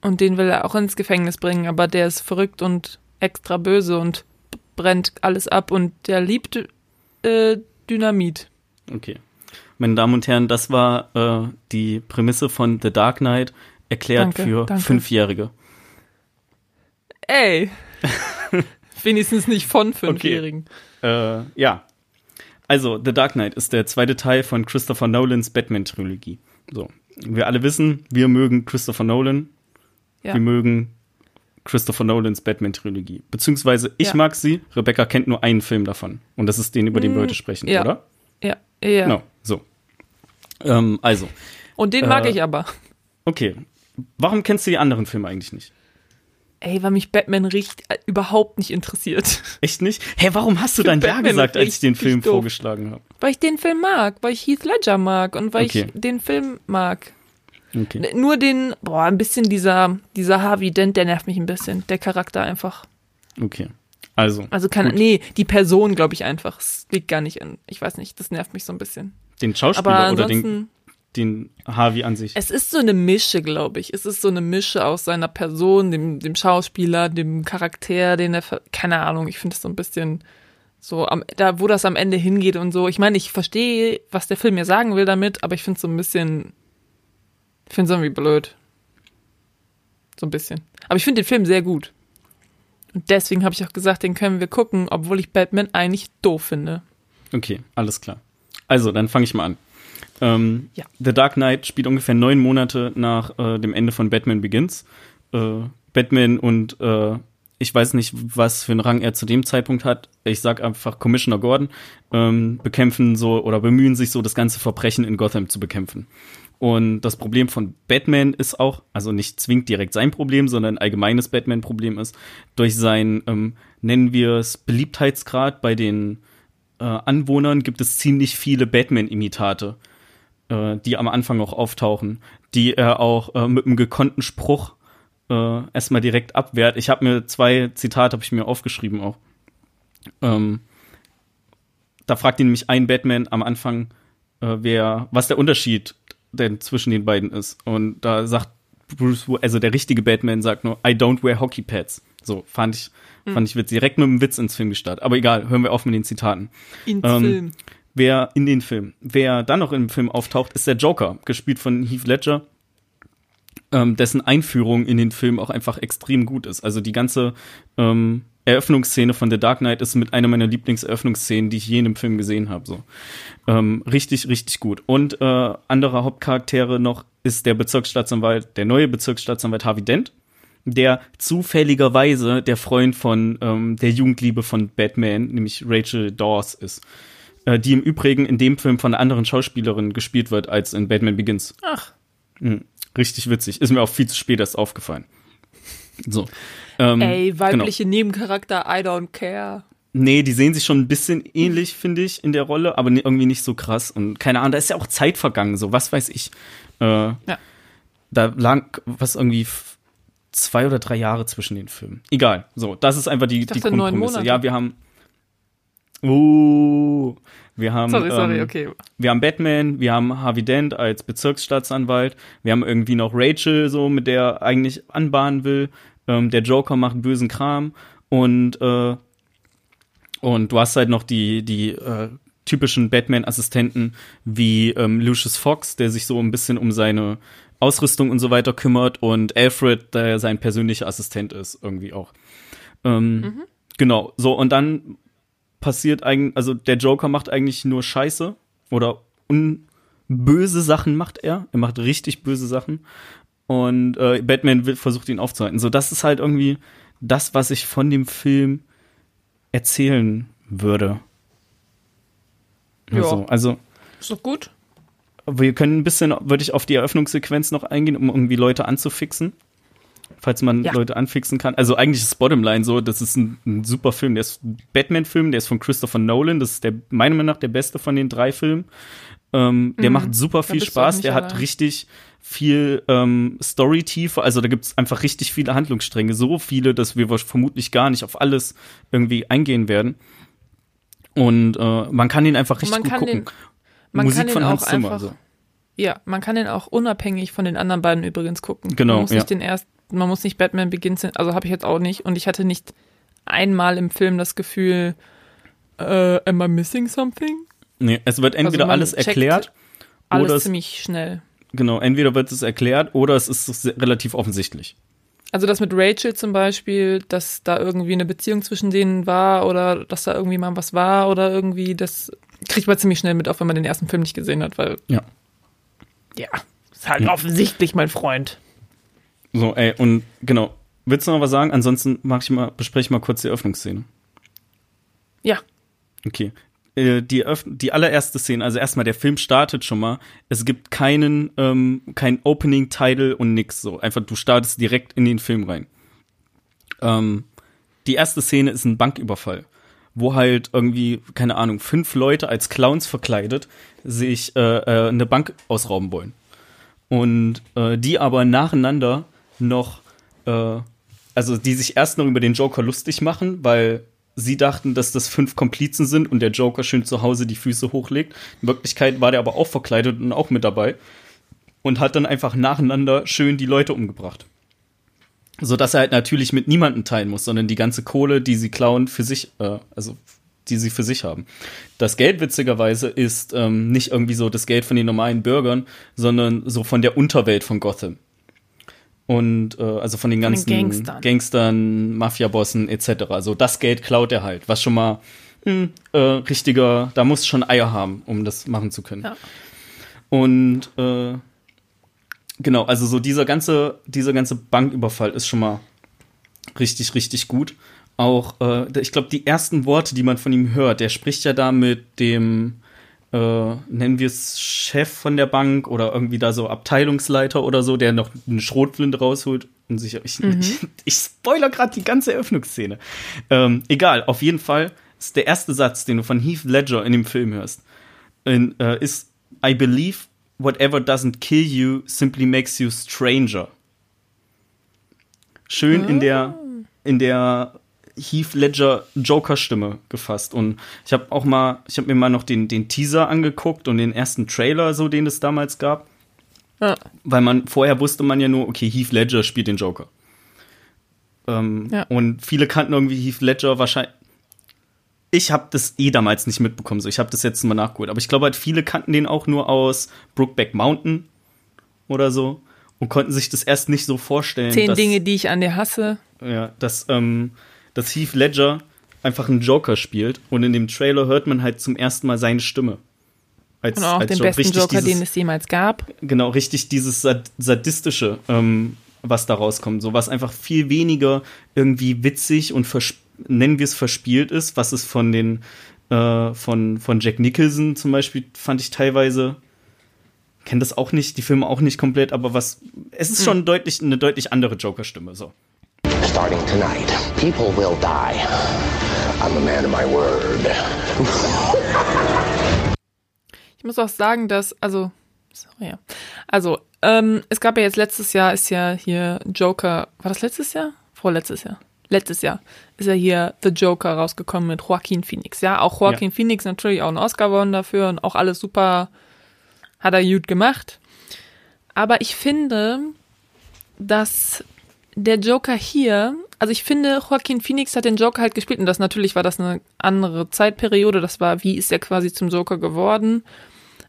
S2: Und den will er auch ins Gefängnis bringen, aber der ist verrückt und extra böse und brennt alles ab und der liebt äh, Dynamit.
S1: okay. Meine Damen und Herren, das war äh, die Prämisse von The Dark Knight, erklärt
S2: Danke,
S1: für
S2: danke.
S1: Fünfjährige.
S2: Ey! Wenigstens nicht von Fünfjährigen.
S1: Äh, ja. Also, The Dark Knight ist der zweite Teil von Christopher Nolans Batman-Trilogie. So. Wir alle wissen, wir mögen Christopher Nolan.
S2: Ja.
S1: Wir mögen Christopher Nolans Batman-Trilogie. Beziehungsweise ich
S2: Ja.
S1: mag sie, Rebecca kennt nur einen Film davon. Und das ist den, über den wir
S2: Mm,
S1: heute sprechen,
S2: ja.
S1: oder?
S2: Ja, ja.
S1: Genau, so. Ähm, also,
S2: Und den mag
S1: Äh,
S2: ich aber.
S1: okay. Warum kennst du die anderen Filme eigentlich nicht?
S2: Ey, weil mich Batman richtig äh, überhaupt nicht interessiert.
S1: Echt nicht? Hä, warum hast du dann ja gesagt, als ich den Film
S2: doof.
S1: vorgeschlagen habe?
S2: Weil ich den Film mag, weil ich Heath Ledger mag und weil
S1: Okay.
S2: ich den Film mag.
S1: Okay.
S2: Nur den, boah, ein bisschen dieser, dieser Harvey Dent, der nervt mich ein bisschen. Der Charakter einfach.
S1: Okay. Also,
S2: Also kann,
S1: Gut.
S2: nee, die Person glaube ich einfach. Es liegt gar nicht in, ich weiß nicht, das nervt mich so ein bisschen.
S1: den Schauspieler oder den, den Harvey an sich?
S2: es ist so eine Mische, glaube ich. Es ist so eine Mische aus seiner Person, dem, dem Schauspieler, dem Charakter, den er, keine Ahnung, ich finde es so ein bisschen so, am, da, wo das am Ende hingeht und so. Ich meine, ich verstehe, was der Film mir sagen will damit, aber ich finde es so ein bisschen, ich finde es irgendwie blöd. So ein bisschen. Aber ich finde den Film sehr gut. Und deswegen habe ich auch gesagt, den können wir gucken, obwohl ich Batman eigentlich doof finde.
S1: Okay, alles klar. Also, dann fange ich mal an. Ähm,
S2: Ja.
S1: The Dark Knight spielt ungefähr neun Monate nach äh, dem Ende von Batman Begins. Äh, Batman und äh, ich weiß nicht, was für einen Rang er zu dem Zeitpunkt hat. Ich sag einfach Commissioner Gordon ähm, bekämpfen so oder bemühen sich so, das ganze Verbrechen in Gotham zu bekämpfen. Und das Problem von Batman ist auch, also nicht zwingend direkt sein Problem, sondern ein allgemeines Batman-Problem ist, durch sein, ähm, nennen wir es, Beliebtheitsgrad bei den äh, Anwohnern gibt es ziemlich viele Batman-Imitate, äh, die am Anfang auch auftauchen, die er auch äh, mit einem gekonnten Spruch äh, erstmal direkt abwehrt. Ich habe mir zwei Zitate habe ich mir aufgeschrieben auch. Ähm, da fragt ihn nämlich ein Batman am Anfang, äh, wer, was der Unterschied denn zwischen den beiden ist. Und da sagt Bruce, also der richtige Batman sagt nur, I don't wear hockey pads. So, fand ich, hm. fand ich witzig. Direkt mit einem Witz ins Film gestartet. Aber egal, hören wir auf mit den Zitaten.
S2: Ins ähm, Film.
S1: Wer in den Film, wer dann noch im Film auftaucht, ist der Joker, gespielt von Heath Ledger, ähm, dessen Einführung in den Film auch einfach extrem gut ist. Also die ganze ähm, Eröffnungsszene von The Dark Knight ist mit einer meiner Lieblingseröffnungsszenen, die ich je in einem Film gesehen habe. So ähm, richtig, richtig gut. Und äh, andere Hauptcharaktere noch ist der Bezirksstaatsanwalt, der neue Bezirksstaatsanwalt Harvey Dent, der zufälligerweise der Freund von ähm, der Jugendliebe von Batman, nämlich Rachel Dawes ist. Äh, die im Übrigen in dem Film von einer anderen Schauspielerin gespielt wird als in Batman Begins.
S2: Ach.
S1: Mhm, richtig witzig. Ist mir auch viel zu spät erst aufgefallen. So.
S2: Ähm, Ey, weibliche genau. Nebencharakter, I don't care.
S1: Nee, die sehen sich schon ein bisschen ähnlich, finde ich, in der Rolle, aber irgendwie nicht so krass. Und keine Ahnung, da ist ja auch Zeit vergangen, so, was weiß ich. Äh, ja. Da lag was irgendwie zwei oder drei Jahre zwischen den Filmen. Egal. So, das ist einfach die, die Grundprämisse. Ja, wir haben. Uh, wir haben, sorry, sorry, ähm, okay. wir haben Batman, wir haben Harvey Dent als Bezirksstaatsanwalt, wir haben irgendwie noch Rachel, so mit der er eigentlich anbahnen will. Ähm, der Joker macht bösen Kram und äh, und du hast halt noch die die äh, typischen Batman-Assistenten wie ähm, Lucius Fox, der sich so ein bisschen um seine Ausrüstung und so weiter kümmert und Alfred, der sein persönlicher Assistent ist, irgendwie auch. Ähm, mhm. Genau, so und dann passiert eigentlich, also der Joker macht eigentlich nur Scheiße oder böse Sachen macht er. Er macht richtig böse Sachen. Und äh, Batman will, versucht ihn aufzuhalten. So, das ist halt irgendwie das, was ich von dem Film erzählen würde.
S2: Ja. Also, also ist doch gut.
S1: Wir können ein bisschen, würde ich auf die Eröffnungssequenz noch eingehen, um irgendwie Leute anzufixen falls man ja. Leute anfixen kann. Also eigentlich ist Bottomline so, das ist ein, ein super Film. Der ist ein Batman-Film, der ist von Christopher Nolan. Das ist der, meiner Meinung nach der beste von den drei Filmen. Ähm, der mhm. macht super viel Spaß. Der allein. hat richtig viel ähm, Story-Tiefe. Also da gibt es einfach richtig viele Handlungsstränge. So viele, dass wir vermutlich gar nicht auf alles irgendwie eingehen werden. Und äh, man kann ihn einfach richtig gut gucken. Den,
S2: man Musik kann von Hans Zimmer. Einfach, so. Ja, man kann den auch unabhängig von den anderen beiden übrigens gucken.
S1: Genau.
S2: Man muss
S1: ja.
S2: nicht den erst, man muss nicht Batman Begins, also habe ich jetzt auch nicht. Und ich hatte nicht einmal im Film das Gefühl, äh, am I missing something?
S1: Nee, es wird entweder also alles erklärt.
S2: Alles
S1: oder
S2: ziemlich schnell.
S1: Genau, entweder wird es erklärt oder es ist relativ offensichtlich.
S2: Also das mit Rachel zum Beispiel, dass da irgendwie eine Beziehung zwischen denen war oder dass da irgendwie mal was war oder irgendwie, das kriegt man ziemlich schnell mit, auch wenn man den ersten Film nicht gesehen hat, weil.
S1: Ja.
S2: Ja, ist halt ja. offensichtlich, mein Freund.
S1: So, ey, und genau. Willst du noch was sagen? Ansonsten mach ich mal, bespreche ich mal kurz die Eröffnungsszene.
S2: Ja.
S1: Okay. Äh, die, die allererste Szene, also erstmal der Film startet schon mal. Es gibt keinen, ähm, kein Opening-Title und nix so. Einfach, du startest direkt in den Film rein. Ähm, die erste Szene ist ein Banküberfall, wo halt irgendwie, keine Ahnung, fünf Leute als Clowns verkleidet sich äh, äh, eine Bank ausrauben wollen. Und äh, die aber nacheinander noch, äh, also die sich erst noch über den Joker lustig machen, weil sie dachten, dass das fünf Komplizen sind und der Joker schön zu Hause die Füße hochlegt. In Wirklichkeit war der aber auch verkleidet und auch mit dabei und hat dann einfach nacheinander schön die Leute umgebracht. So dass er halt natürlich mit niemandem teilen muss, sondern die ganze Kohle, die sie klauen, für sich, äh, also die sie für sich haben. Das Geld witzigerweise ist ähm, nicht irgendwie so das Geld von den normalen Bürgern, sondern so von der Unterwelt von Gotham. Und äh, also von den ganzen von den Gangstern, Gangstern Mafia-Bossen etc. Also das Geld klaut er halt, was schon mal hm, äh, richtiger, da muss schon Eier haben, um das machen zu können. Ja. Und äh, genau, also so dieser ganze, dieser ganze Banküberfall ist schon mal richtig, richtig gut auch, äh, ich glaube, die ersten Worte, die man von ihm hört, der spricht ja da mit dem, äh, nennen wir es Chef von der Bank oder irgendwie da so Abteilungsleiter oder so, der noch eine Schrotflinte rausholt und sich. Ich, mhm. ich, ich spoiler gerade die ganze Eröffnungsszene. Ähm, egal, auf jeden Fall ist der erste Satz, den du von Heath Ledger in dem Film hörst, in, äh, ist I believe whatever doesn't kill you simply makes you stranger. Schön in der in der Heath Ledger Joker Stimme gefasst und ich habe auch mal ich habe mir mal noch den den Teaser angeguckt und den ersten Trailer so den es damals gab.
S2: Ja.
S1: Weil man vorher wusste man ja nur okay Heath Ledger spielt den Joker. Ähm,
S2: Ja.
S1: Und viele kannten irgendwie Heath Ledger wahrscheinlich. Ich habe das eh damals nicht mitbekommen, so ich habe das jetzt mal nachgeholt. Aber ich glaube halt, viele kannten den auch nur aus Brookback Mountain oder so und konnten sich das erst nicht so vorstellen.
S2: Zehn
S1: dass,
S2: Dinge, die ich an dir hasse.
S1: Ja, dass, ähm, dass Heath Ledger einfach einen Joker spielt und in dem Trailer hört man halt zum ersten Mal seine Stimme. Als,
S2: Und auch
S1: als
S2: den
S1: Joker.
S2: besten
S1: Richtig
S2: Joker,
S1: dieses-
S2: den es jemals gab.
S1: genau richtig dieses Sad sadistische, ähm, was da rauskommt, so was einfach viel weniger irgendwie witzig und nennen wir es verspielt ist, was es von den äh, von von Jack Nicholson zum Beispiel fand ich teilweise kenne das auch nicht, die Filme auch nicht komplett, aber was es ist schon deutlich eine deutlich andere Joker-Stimme so.
S3: Starting tonight, people will die. I'm a man of my word.
S2: Ich muss auch sagen, dass, also, sorry, ja. Also, ähm, es gab ja jetzt letztes Jahr, ist ja hier Joker, war das letztes Jahr? Vorletztes Jahr. Letztes Jahr ist ja hier The Joker rausgekommen mit Joaquin Phoenix. Ja, auch Joaquin Phoenix natürlich auch einen Oscar gewonnen dafür und auch alles super, hat er gut gemacht. Aber ich finde, dass der Joker hier, also ich finde, Joaquin Phoenix hat den Joker halt gespielt und das natürlich war das eine andere Zeitperiode. Das war, wie ist er quasi zum Joker geworden?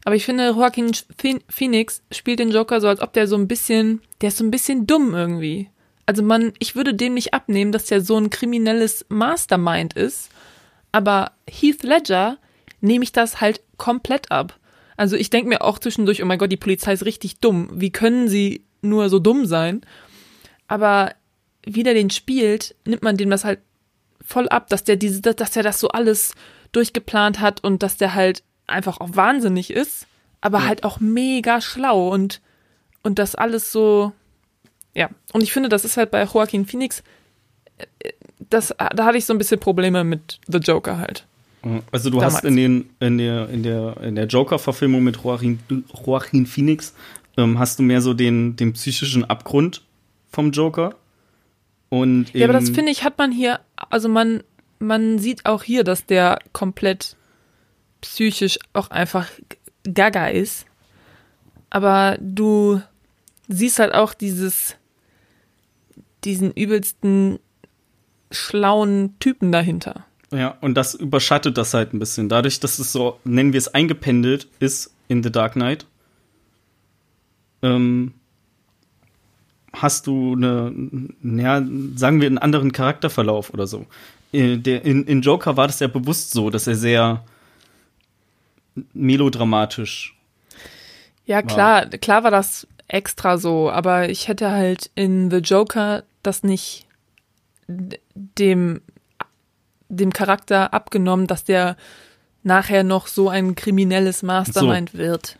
S2: Aber ich finde, Joaquin Phoen- Phoenix spielt den Joker so, als ob der so ein bisschen, der ist so ein bisschen dumm irgendwie. Also man, ich würde dem nicht abnehmen, dass der so ein kriminelles Mastermind ist. Aber Heath Ledger nehme ich das halt komplett ab. Also ich denke mir auch zwischendurch, oh mein Gott, die Polizei ist richtig dumm. Wie können sie nur so dumm sein? Aber wie der den spielt, nimmt man dem das halt voll ab, dass der diese, dass der das so alles durchgeplant hat und dass der halt einfach auch wahnsinnig ist, aber halt auch mega schlau und und das alles so ja und ich finde, das ist halt bei Joaquin Phoenix äh, das da hatte ich so ein bisschen Probleme mit The Joker halt.
S1: Also du
S2: Damals.
S1: hast in den in der in der in der Joker Verfilmung mit Joaquin, Joaquin Phoenix ähm, hast du mehr so den den psychischen Abgrund vom Joker und
S2: Ja, aber das finde ich hat man hier also man man sieht auch hier, dass der komplett psychisch auch einfach gaga ist. Aber du siehst halt auch dieses, diesen übelsten schlauen Typen dahinter.
S1: Ja, und das überschattet das halt ein bisschen. Dadurch, dass es so, nennen wir es, eingependelt ist in The Dark Knight, ähm, hast du eine, ja, sagen wir, einen anderen Charakterverlauf oder so. Äh, Der, in, in Joker war das ja bewusst so, dass er sehr melodramatisch.
S2: Ja, klar, klar war das extra so, aber ich hätte halt in The Joker das nicht dem, dem Charakter abgenommen, dass der nachher noch so ein kriminelles Mastermind wird.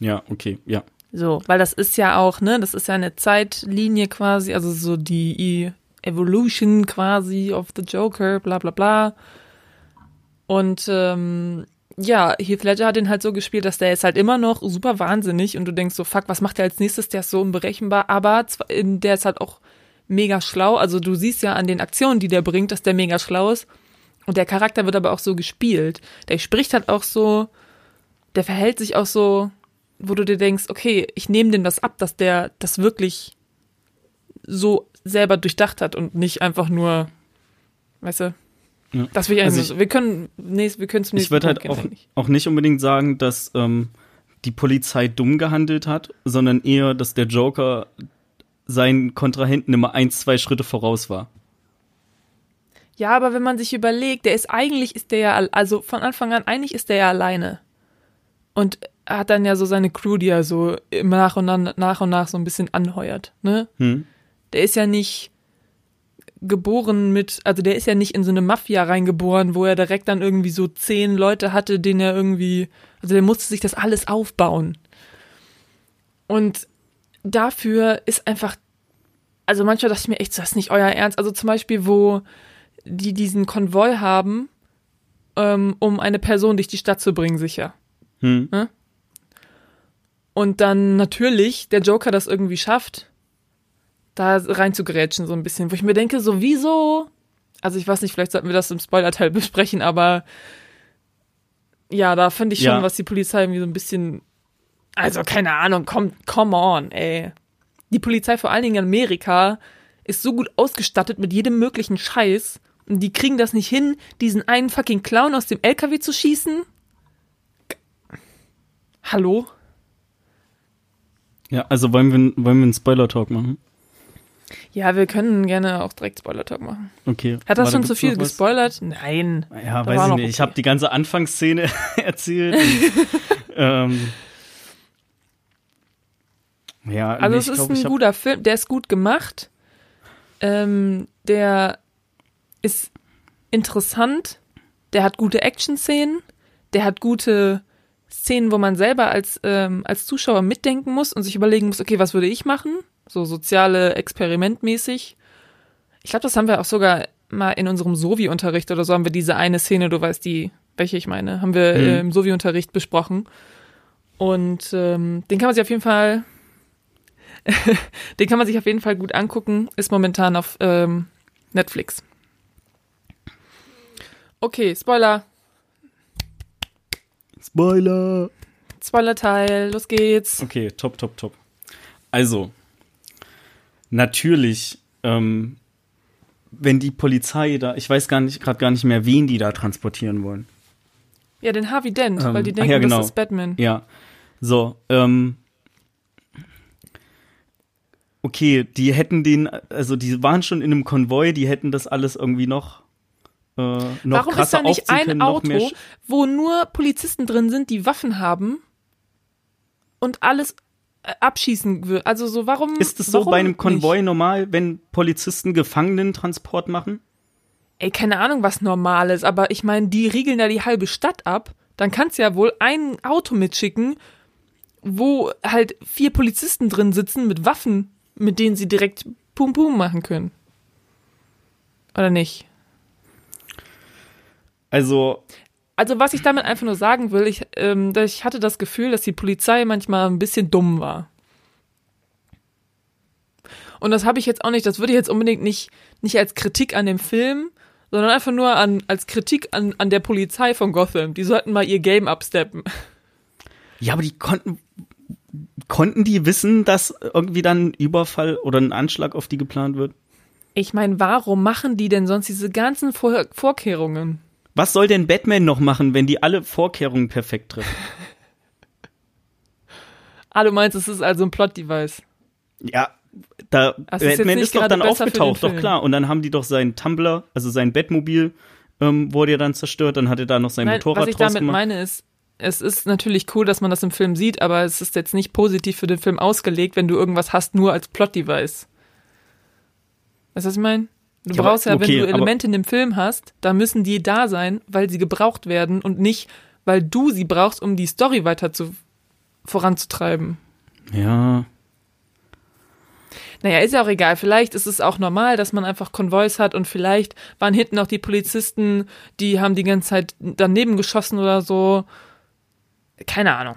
S1: Ja, okay, ja.
S2: So, weil das ist ja auch, ne, das ist ja eine Zeitlinie quasi, also so die Evolution quasi of the Joker, bla bla bla. Und ähm, ja, Heath Ledger hat den halt so gespielt, dass der ist halt immer noch super wahnsinnig und du denkst so, fuck, was macht der als nächstes? Der ist so unberechenbar, aber der ist halt auch mega schlau. Also du siehst ja an den Aktionen, die der bringt, dass der mega schlau ist. Und der Charakter wird aber auch so gespielt. Der spricht halt auch so, der verhält sich auch so, wo du dir denkst, okay, ich nehme dem das ab, dass der das wirklich so selber durchdacht hat und nicht einfach nur, weißt du,
S1: Ja.
S2: das will ich eigentlich
S1: Also
S2: so. Wir können, nee, wir können zum
S1: Ich
S2: nächsten
S1: würde halt auch, auch nicht unbedingt sagen, dass ähm, die Polizei dumm gehandelt hat, sondern eher, dass der Joker seinen Kontrahenten immer ein, zwei Schritte voraus war.
S2: Ja, aber wenn man sich überlegt, der ist eigentlich ist der ja, al- also von Anfang an, eigentlich ist der ja alleine. Und hat dann ja so seine Crew, die er so immer nach und nach, nach und nach so ein bisschen anheuert, ne?
S1: Hm?
S2: Der ist ja nicht geboren mit, also der ist ja nicht in so eine Mafia reingeboren, wo er direkt dann irgendwie so zehn Leute hatte, denen er irgendwie, also der musste sich das alles aufbauen. Und dafür ist einfach, also manchmal dachte ich mir echt, das ist nicht euer Ernst. Also zum Beispiel, wo die diesen Konvoi haben ähm, um eine Person durch die Stadt zu bringen, sicher.
S1: Hm.
S2: Und dann natürlich der Joker das irgendwie schafft, da reinzugrätschen so ein bisschen, wo ich mir denke, so wieso? Also ich weiß nicht, vielleicht sollten wir das im Spoiler-Teil besprechen, aber ja, da finde ich schon,
S1: Ja.
S2: was die Polizei irgendwie so ein bisschen, also keine Ahnung, komm, come on, ey. Die Polizei vor allen Dingen in Amerika ist so gut ausgestattet mit jedem möglichen Scheiß und die kriegen das nicht hin, diesen einen fucking Clown aus dem LKW zu schießen. Hallo?
S1: Ja, also wollen wir, wollen wir einen Spoiler-Talk machen?
S2: Ja, wir können gerne auch direkt Spoiler-Talk machen.
S1: Okay.
S2: Hat das schon zu viel gespoilert? Nein.
S1: Ja,
S2: Da
S1: weiß ich nicht. Ich
S2: okay.
S1: habe die ganze Anfangsszene erzählt. und, ähm, ja,
S2: Also
S1: nee,
S2: es
S1: ich
S2: ist
S1: glaub,
S2: ein
S1: ich
S2: guter Film, der ist gut gemacht. Ähm, der ist interessant, der hat gute Action-Szenen, der hat gute Szenen, wo man selber als, ähm, als Zuschauer mitdenken muss und sich überlegen muss, okay, was würde ich machen? So soziale Experimentmäßig. Ich glaube, das haben wir auch sogar mal in unserem Sovi-Unterricht oder so haben wir diese eine Szene, du weißt die, welche ich meine, haben wir
S1: Mhm.
S2: im Sovi-Unterricht besprochen. Und ähm, den kann man sich auf jeden Fall den kann man sich auf jeden Fall gut angucken. Ist momentan auf ähm, Netflix. Okay, Spoiler.
S1: Spoiler.
S2: Spoiler-Teil, los geht's.
S1: Okay, top, top, top. Also, natürlich, ähm, wenn die Polizei da, ich weiß gar nicht, gerade gar nicht mehr, wen die da transportieren wollen.
S2: Ja, den Harvey Dent,
S1: Ähm,
S2: weil die
S1: ach
S2: denken,
S1: ja, genau.
S2: das ist Batman.
S1: Ja. So, ähm. Okay, die hätten den, also die waren schon in einem Konvoi, die hätten das alles irgendwie noch, äh,
S2: Warum ist da nicht ein Auto, wo nur Polizisten drin sind, die Waffen haben und alles äh, abschießen will? Also so, warum
S1: Ist es so bei einem Konvoi
S2: Nicht?
S1: normal, wenn Polizisten Gefangenentransport machen?
S2: Ey, keine Ahnung, was normal ist, aber ich meine, die riegeln ja die halbe Stadt ab. Dann kannst du ja wohl ein Auto mitschicken, wo halt vier Polizisten drin sitzen mit Waffen, mit denen sie direkt Pum Pum machen können. Oder nicht?
S1: Also,
S2: Also was ich damit einfach nur sagen will, ich, ähm, ich hatte das Gefühl, dass die Polizei manchmal ein bisschen dumm war. Und das habe ich jetzt auch nicht, das würde ich jetzt unbedingt nicht, nicht als Kritik an dem Film, sondern einfach nur an, als Kritik an, an der Polizei von Gotham. Die sollten mal ihr Game absteppen.
S1: ja, aber die konnten, konnten die wissen, dass irgendwie dann ein Überfall oder ein Anschlag auf die geplant wird?
S2: Ich meine, warum machen die denn sonst diese ganzen Vor Vorkehrungen?
S1: Was soll denn Batman noch machen, wenn die alle Vorkehrungen perfekt treffen?
S2: Ah, du meinst, es ist also ein Plot-Device.
S1: Ja, da
S2: ist jetzt
S1: Batman
S2: nicht
S1: ist doch dann aufgetaucht, doch klar. Und dann haben die doch seinen Tumblr, also sein Bettmobil, ähm, wurde ja dann zerstört. Dann hat er da noch sein
S2: Nein,
S1: Motorrad
S2: was ich damit
S1: gemacht.
S2: meine ist, es ist natürlich cool, dass man das im Film sieht, aber es ist jetzt nicht positiv für den Film ausgelegt, wenn du irgendwas hast, nur als Plot-Device. Weißt du, was ich meine? Du
S1: Ja,
S2: brauchst ja,
S1: okay,
S2: wenn du Elemente in dem Film hast, da müssen die da sein, weil sie gebraucht werden und nicht, weil du sie brauchst, um die Story weiter zu, voranzutreiben.
S1: Ja,
S2: Naja, ist ja auch egal. Vielleicht ist es auch normal, dass man einfach Konvois hat und vielleicht waren hinten auch die Polizisten, die haben die ganze Zeit daneben geschossen oder so. Keine Ahnung.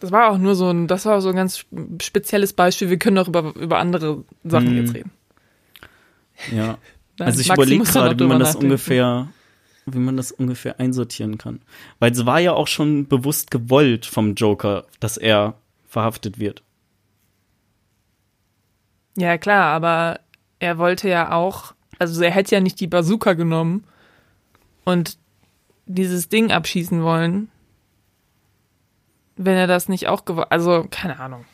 S2: Das war auch nur so ein, das war so ein ganz spezielles Beispiel. Wir können auch über, über andere Sachen
S1: Mhm.
S2: jetzt reden.
S1: Ja. Also ich überlege gerade, wie man das
S2: nachdenken.
S1: ungefähr, wie man das ungefähr einsortieren kann. Weil es war ja auch schon bewusst gewollt vom Joker, dass er verhaftet wird.
S2: Ja, klar, aber er wollte ja auch, also er hätte ja nicht die Bazooka genommen und dieses Ding abschießen wollen, wenn er das nicht auch gewollt, also keine Ahnung.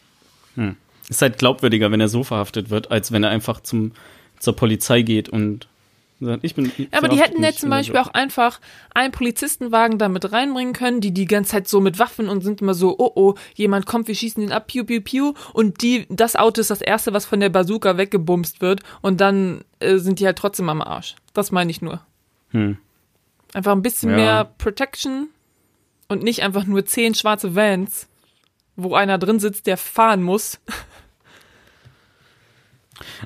S1: Ist halt glaubwürdiger, wenn er so verhaftet wird, als wenn er einfach zum, zur Polizei geht und sagt, ich bin.
S2: Ja, aber die hätten jetzt zum Beispiel
S1: Joker.
S2: auch einfach einen Polizistenwagen da mit reinbringen können, die die ganze Zeit so mit Waffen und sind immer so, oh oh, jemand kommt, wir schießen den ab, piu piu piu und die, das Auto ist das erste, was von der Bazooka weggebumst wird und dann äh, sind die halt trotzdem am Arsch. Das meine ich nur.
S1: Hm.
S2: Einfach ein bisschen
S1: Ja.
S2: mehr Protection und nicht einfach nur zehn schwarze Vans, wo einer drin sitzt, der fahren muss.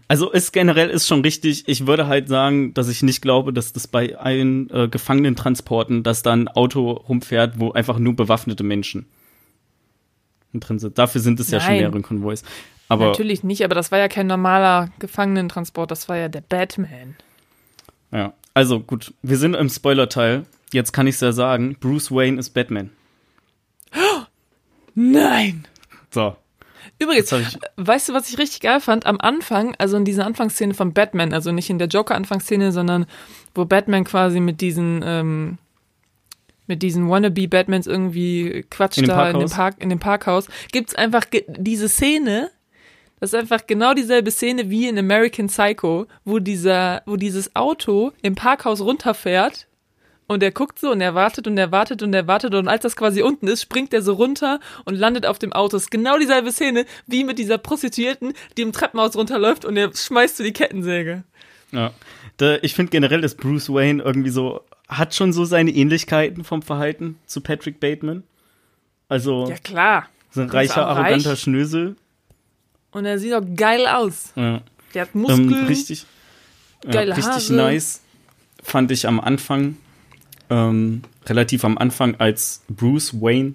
S1: Also ist generell ist schon richtig. Ich würde halt sagen, dass ich nicht glaube, dass das bei allen äh, Gefangenentransporten, dass da ein Auto rumfährt, wo einfach nur bewaffnete Menschen drin sind. Dafür sind es ja schon mehrere Konvois. Aber
S2: Natürlich nicht, aber das war ja kein normaler Gefangenentransport, das war ja der Batman.
S1: ja, also gut, wir sind im Spoiler-Teil. Jetzt kann ich es ja sagen. Bruce Wayne ist Batman.
S2: Nein!
S1: So.
S2: Übrigens, weißt du, was ich richtig geil fand? Am Anfang, also in dieser Anfangsszene von Batman, also nicht in der Joker-Anfangsszene, sondern wo Batman quasi mit diesen, ähm, mit diesen Wannabe-Batmans irgendwie quatscht
S1: In
S2: da in dem,
S1: Parkhaus?
S2: Park, in dem Parkhaus, gibt's einfach diese Szene, das ist einfach genau dieselbe Szene wie in American Psycho, wo dieser, wo dieses Auto im Parkhaus runterfährt und er guckt so und er wartet und er wartet und er wartet und als das quasi unten ist, springt er so runter und landet auf dem Auto. Das ist genau dieselbe Szene wie mit dieser Prostituierten, die im Treppenhaus runterläuft und er schmeißt so die Kettensäge.
S1: Ja. Ich finde generell, dass Bruce Wayne irgendwie so, hat schon so seine Ähnlichkeiten vom Verhalten zu Patrick Bateman. Also,
S2: Ja klar.
S1: so ein
S2: ist
S1: reicher, arroganter
S2: reich.
S1: Schnösel.
S2: Und er sieht auch geil aus.
S1: Ja.
S2: Der hat
S1: Ähm,
S2: Muskeln.
S1: richtig, ja,
S2: geile
S1: richtig
S2: Haare.
S1: nice. Fand ich am Anfang, ähm, relativ am Anfang, als Bruce Wayne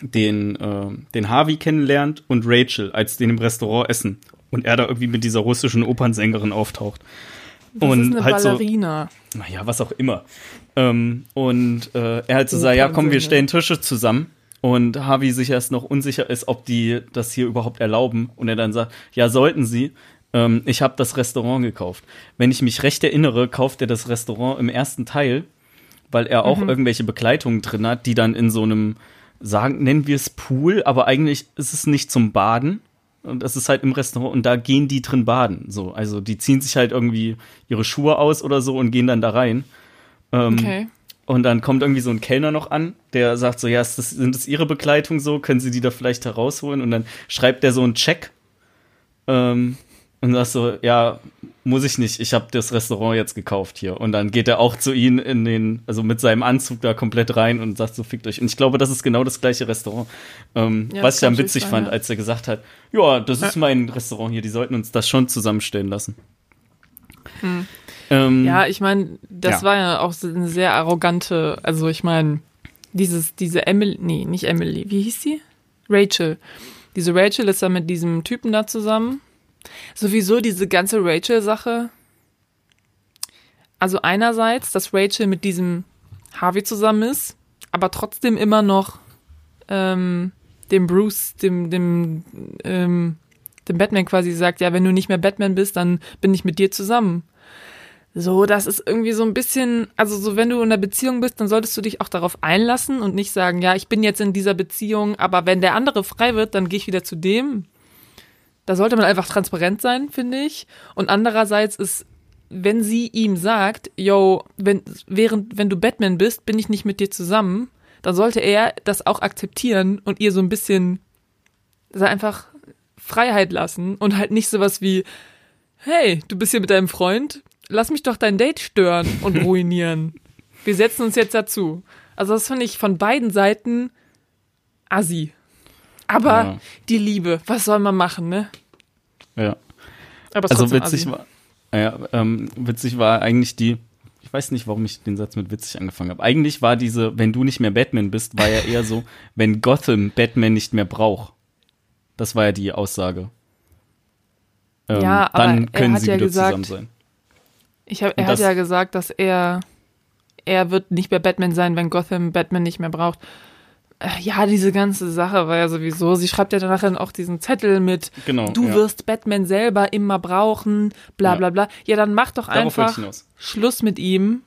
S1: den, ähm, den Harvey kennenlernt und Rachel, als den im Restaurant essen. Und er da irgendwie mit dieser russischen Opernsängerin auftaucht.
S2: das
S1: und
S2: ist eine
S1: halt so,
S2: Ballerina.
S1: naja, was auch immer. Ähm, und äh, er halt so sagt, ja komm, wir stellen Tische zusammen. Und Harvey sich erst noch unsicher ist, ob die das hier überhaupt erlauben. Und er dann sagt, ja, sollten sie. Ähm, ich habe das Restaurant gekauft. Wenn ich mich recht erinnere, kauft er das Restaurant im ersten Teil, weil er auch irgendwelche Begleitungen drin hat, die dann in so einem, sagen, nennen wir es Pool, aber eigentlich ist es nicht zum Baden. Und das ist halt im Restaurant und da gehen die drin baden. So, also die ziehen sich halt irgendwie ihre Schuhe aus oder so und gehen dann da rein. Ähm,
S2: Okay.
S1: Und dann kommt irgendwie so ein Kellner noch an, der sagt so, ja, das, sind das Ihre Begleitung so? Können Sie die da vielleicht herausholen? Und dann schreibt der so einen Check ähm, und sagt so, ja, muss ich nicht, ich habe das Restaurant jetzt gekauft hier. Und dann geht er auch zu ihnen in den, also mit seinem Anzug da komplett rein und sagt so, fickt euch. Und ich glaube, das ist genau das gleiche Restaurant. Ähm,
S2: Ja,
S1: was ich dann witzig
S2: natürlich
S1: fand,
S2: sein, ja.
S1: als er gesagt hat, ja, das ist mein Restaurant hier, die sollten uns das schon zusammenstellen lassen. Ähm,
S2: Ja, ich meine, das
S1: Ja.
S2: war ja auch so eine sehr arrogante, also ich meine, dieses, diese Emily, nee, nicht Emily, wie hieß sie? Rachel. Diese Rachel ist da mit diesem Typen da zusammen. Sowieso diese ganze Rachel-Sache. Also einerseits, dass Rachel mit diesem Harvey zusammen ist, aber trotzdem immer noch ähm, dem Bruce, dem, dem, ähm, dem Batman quasi sagt, ja, wenn du nicht mehr Batman bist, dann bin ich mit dir zusammen. So, das ist irgendwie so ein bisschen, also so, wenn du in einer Beziehung bist, dann solltest du dich auch darauf einlassen und nicht sagen, ja, ich bin jetzt in dieser Beziehung, aber wenn der andere frei wird, dann gehe ich wieder zu dem. Da sollte man einfach transparent sein, finde ich. Und andererseits ist, wenn sie ihm sagt, yo, wenn, während, wenn du Batman bist, bin ich nicht mit dir zusammen, dann sollte er das auch akzeptieren und ihr so ein bisschen, sei einfach Freiheit lassen und halt nicht sowas wie, hey, du bist hier mit deinem Freund, lass mich doch dein Date stören und ruinieren. Wir setzen uns jetzt dazu. Also das finde ich von beiden Seiten assi. Aber
S1: Ja.
S2: die Liebe, was soll man machen, ne?
S1: ja.
S2: Aber
S1: Also witzig war, ja, ähm, witzig war eigentlich die, ich weiß nicht, warum ich den Satz mit witzig angefangen habe. Eigentlich war diese, wenn du nicht mehr Batman bist, war ja eher so, wenn Gotham Batman nicht mehr braucht. Das war ja die Aussage. Ähm,
S2: Ja, aber
S1: dann
S2: er
S1: können
S2: hat
S1: sie
S2: ja
S1: wieder
S2: gesagt-
S1: zusammen sein.
S2: Ich hab, er
S1: Und
S2: hat
S1: das-
S2: ja gesagt, dass er er wird nicht mehr Batman sein, wenn Gotham Batman nicht mehr braucht. Äh, Ja, diese ganze Sache war ja sowieso. Sie schreibt ja danach dann auch diesen Zettel mit,
S1: Genau.
S2: du
S1: ja.
S2: wirst Batman selber immer brauchen, bla bla bla. Ja, dann mach doch
S1: Darauf
S2: einfach. Schluss mit ihm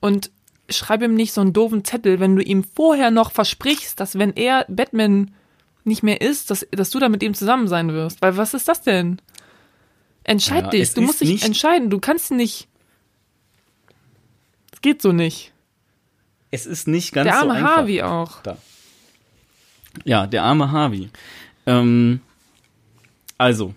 S2: und schreib ihm nicht so einen doofen Zettel, wenn du ihm vorher noch versprichst, dass wenn er Batman nicht mehr ist, dass, dass du da mit ihm zusammen sein wirst. Weil was ist das denn? Entscheid
S1: Ja,
S2: dich. Du musst dich entscheiden. Du kannst nicht. Es geht so nicht.
S1: Es ist nicht ganz
S2: Der
S1: so
S2: arme
S1: einfach.
S2: Harvey auch.
S1: Da. Ja, der arme Harvey. Ähm, also,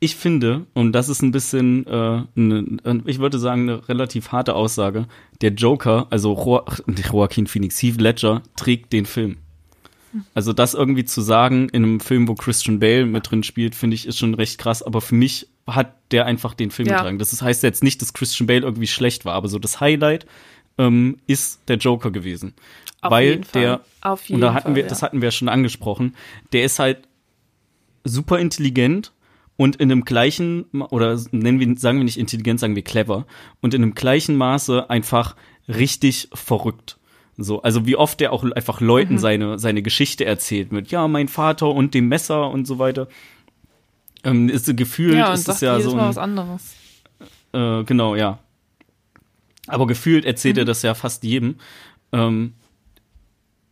S1: ich finde, und das ist ein bisschen, äh, ne, ich würde sagen, eine relativ harte Aussage, der Joker, also Jo Joaquin Phoenix, Heath Ledger, trägt den Film. Also das irgendwie zu sagen in einem Film, wo Christian Bale mit drin spielt, finde ich, ist schon recht krass. Aber für mich hat der einfach den Film
S2: Ja.
S1: getragen. Das heißt jetzt nicht, dass Christian Bale irgendwie schlecht war, aber so das Highlight ähm, ist der Joker gewesen.
S2: Auf
S1: Weil der,
S2: Auf
S1: und da hatten
S2: Fall,
S1: wir,
S2: ja.
S1: das hatten wir schon angesprochen, der ist halt super intelligent und in einem gleichen, oder nennen wir, sagen wir nicht intelligent, sagen wir clever, und in einem gleichen Maße einfach richtig verrückt. So, also wie oft der auch einfach
S2: Mhm.
S1: Leuten seine, seine Geschichte erzählt mit, ja, mein Vater und dem Messer und so weiter. Ähm, ist gefühlt,
S2: ja,
S1: ist es ja so ein,
S2: was anderes.
S1: äh, genau, ja. Aber gefühlt erzählt
S2: Mhm.
S1: er das ja fast jedem. Ähm,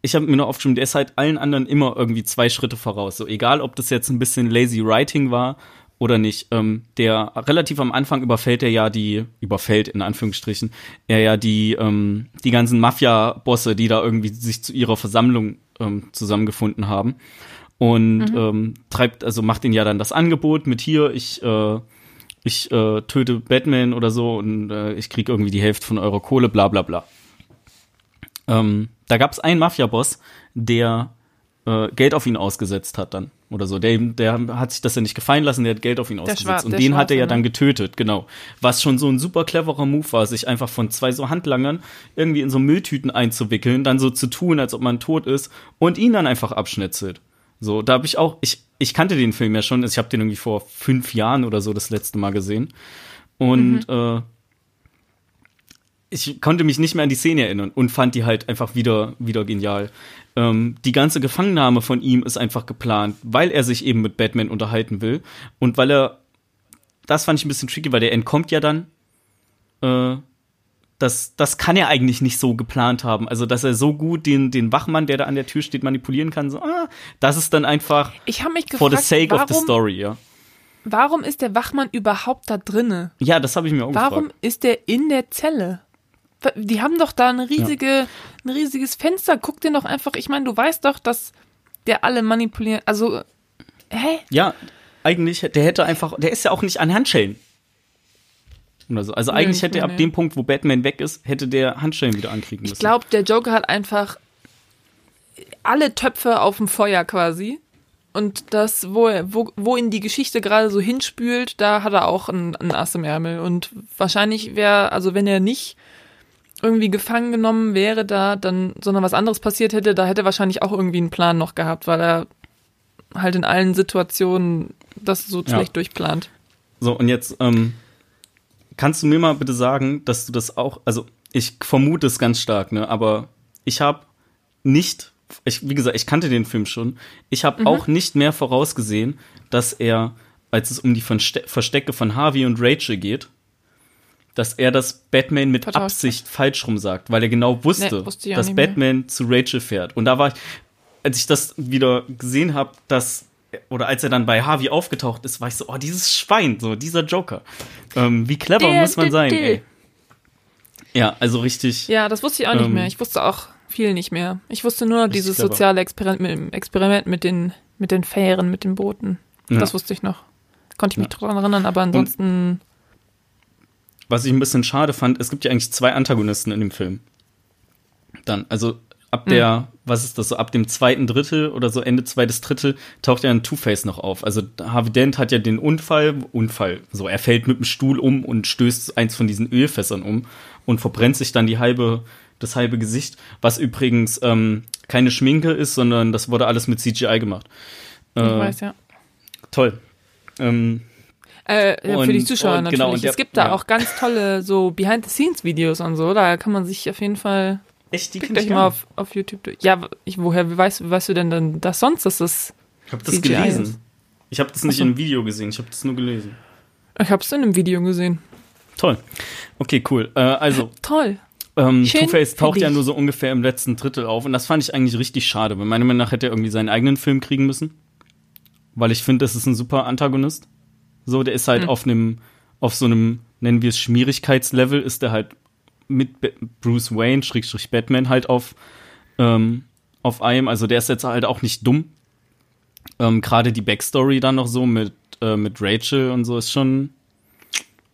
S1: ich habe mir nur aufgeschrieben, der ist halt allen anderen immer irgendwie zwei Schritte voraus. So egal, ob das jetzt ein bisschen lazy writing war oder nicht. Ähm, der relativ am Anfang überfällt er ja die, überfällt in Anführungsstrichen, er ja die, ähm, die ganzen Mafia-Bosse, die da irgendwie sich zu ihrer Versammlung ähm, zusammengefunden haben. Und ähm, treibt, also macht ihnen ja dann das Angebot mit hier, ich, äh, ich äh, töte Batman oder so und äh, ich krieg irgendwie die Hälfte von eurer Kohle, bla bla bla. Ähm, da gab es einen Mafia-Boss, der äh, Geld auf ihn ausgesetzt hat dann oder so. Der, der hat sich das ja nicht gefallen lassen, der hat Geld auf ihn ausgesetzt.
S2: Schwar-
S1: und
S2: der
S1: den hat er ja
S2: Schwarze,
S1: dann
S2: ne?
S1: getötet, genau. Was schon so ein super cleverer Move war, sich einfach von zwei so Handlangern irgendwie in so Mülltüten einzuwickeln, dann so zu tun, als ob man tot ist und ihn dann einfach abschnetzelt. So, da habe ich auch, ich, ich kannte den Film ja schon, ich habe den irgendwie vor fünf Jahren oder so das letzte Mal gesehen. Und äh, ich konnte mich nicht mehr an die Szene erinnern und fand die halt einfach wieder, wieder genial. Ähm, die ganze Gefangennahme von ihm ist einfach geplant, weil er sich eben mit Batman unterhalten will und weil er, das fand ich ein bisschen tricky, weil der entkommt ja dann. Äh, das, das kann er eigentlich nicht so geplant haben. Also, dass er so gut den, den Wachmann, der da an der Tür steht, manipulieren kann, so, ah, das ist dann einfach
S2: Ich habe mich
S1: for
S2: gefragt,
S1: the sake of the
S2: warum,
S1: story, ja.
S2: warum ist der Wachmann überhaupt da drinne?
S1: Ja, das habe ich mir auch
S2: Warum
S1: gefragt.
S2: ist der in der Zelle? Die haben doch da eine riesige, ein riesiges Fenster. Guck dir doch einfach, ich meine, du weißt doch, dass der alle manipuliert. Also, hä?
S1: Ja, eigentlich, der hätte einfach, der ist ja auch nicht an Handschellen. Oder so. Also eigentlich hätte er ab dem Punkt, wo Batman weg ist, hätte der Handschellen wieder ankriegen müssen.
S2: Ich glaube, der Joker hat einfach alle Töpfe auf dem Feuer quasi. Und das, wo, er, wo, wo ihn die Geschichte gerade so hinspült, da hat er auch ein, ein Ass im Ärmel. Und wahrscheinlich wäre, also wenn er nicht irgendwie gefangen genommen wäre da, dann, sondern was anderes passiert hätte, da hätte er wahrscheinlich auch irgendwie einen Plan noch gehabt, weil er halt in allen Situationen das so
S1: Ja.
S2: schlecht durchplant.
S1: So, und jetzt, ähm, kannst du mir mal bitte sagen, dass du das auch, also ich vermute es ganz stark, ne, aber ich habe nicht, ich, wie gesagt, ich kannte den Film schon, ich habe auch nicht mehr vorausgesehen, dass er, als es um die Verste Verstecke von Harvey und Rachel geht, dass er das Batman mit
S2: Vertauscht
S1: Absicht falsch rum sagt, weil er genau wusste,
S2: Nee, wusste
S1: dass. Batman zu Rachel fährt. Und da war ich, als ich das wieder gesehen habe, dass oder als er dann bei Harvey aufgetaucht ist, war ich so, oh, dieses Schwein, so dieser Joker. Ähm, wie clever
S2: Der,
S1: muss man
S2: der,
S1: sein,
S2: der.
S1: ey. Ja, also richtig.
S2: Ja, das wusste ich auch nicht
S1: Ähm,
S2: mehr. Ich wusste auch viel nicht mehr. Ich wusste nur dieses
S1: clever.
S2: soziale Experiment, Experiment mit den, mit den Fähren, mit den Booten.
S1: Ja.
S2: Das wusste ich noch. Konnte ich mich dran erinnern, aber ansonsten.
S1: Was ich ein bisschen schade fand, es gibt ja eigentlich zwei Antagonisten in dem Film. Dann, also ab der, was ist das, so ab dem zweiten Drittel oder so Ende zweites Drittel taucht ja ein Two-Face noch auf. Also Harvey Dent hat ja den Unfall, Unfall, so er fällt mit dem Stuhl um und stößt eins von diesen Ölfässern um und verbrennt sich dann die halbe, das halbe Gesicht, was übrigens ähm, keine Schminke ist, sondern das wurde alles mit CGI gemacht.
S2: ich
S1: Äh,
S2: weiß ja.
S1: Toll. Ähm,
S2: Äh, für
S1: und-
S2: die Zuschauer
S1: und
S2: natürlich.
S1: genau, der-
S2: es gibt da
S1: ja.
S2: auch ganz tolle so Behind-the-Scenes-Videos und so. Da kann man sich auf jeden Fall.
S1: Echt, die
S2: Klickt
S1: finde
S2: euch
S1: ich
S2: mal auf, auf YouTube durch. Ja, ich, woher weißt, weißt du denn dann das sonst, dass das.
S1: Ich habe das
S2: CGI
S1: gelesen.
S2: ist.
S1: Ich habe das nicht
S2: so.
S1: in einem Video gesehen, ich habe das nur gelesen.
S2: Ich hab's in einem Video gesehen.
S1: Toll. Okay, cool. Äh, also,
S2: Toll.
S1: ähm,
S2: Schön
S1: Two-Face taucht ja nur so ungefähr im letzten Drittel auf und das fand ich eigentlich richtig schade, weil meiner Meinung nach hätte er irgendwie seinen eigenen Film kriegen müssen. Weil ich finde, das ist ein super Antagonist. So, der ist
S2: Hm.
S1: halt auf einem, auf so einem, nennen wir es Schwierigkeitslevel, ist der halt mit Ba- Bruce Wayne, Schrägstrich Batman, halt auf, ähm, auf einem. Also der ist jetzt halt auch nicht dumm. Ähm, Gerade die Backstory dann noch so mit, äh, mit Rachel und so ist schon.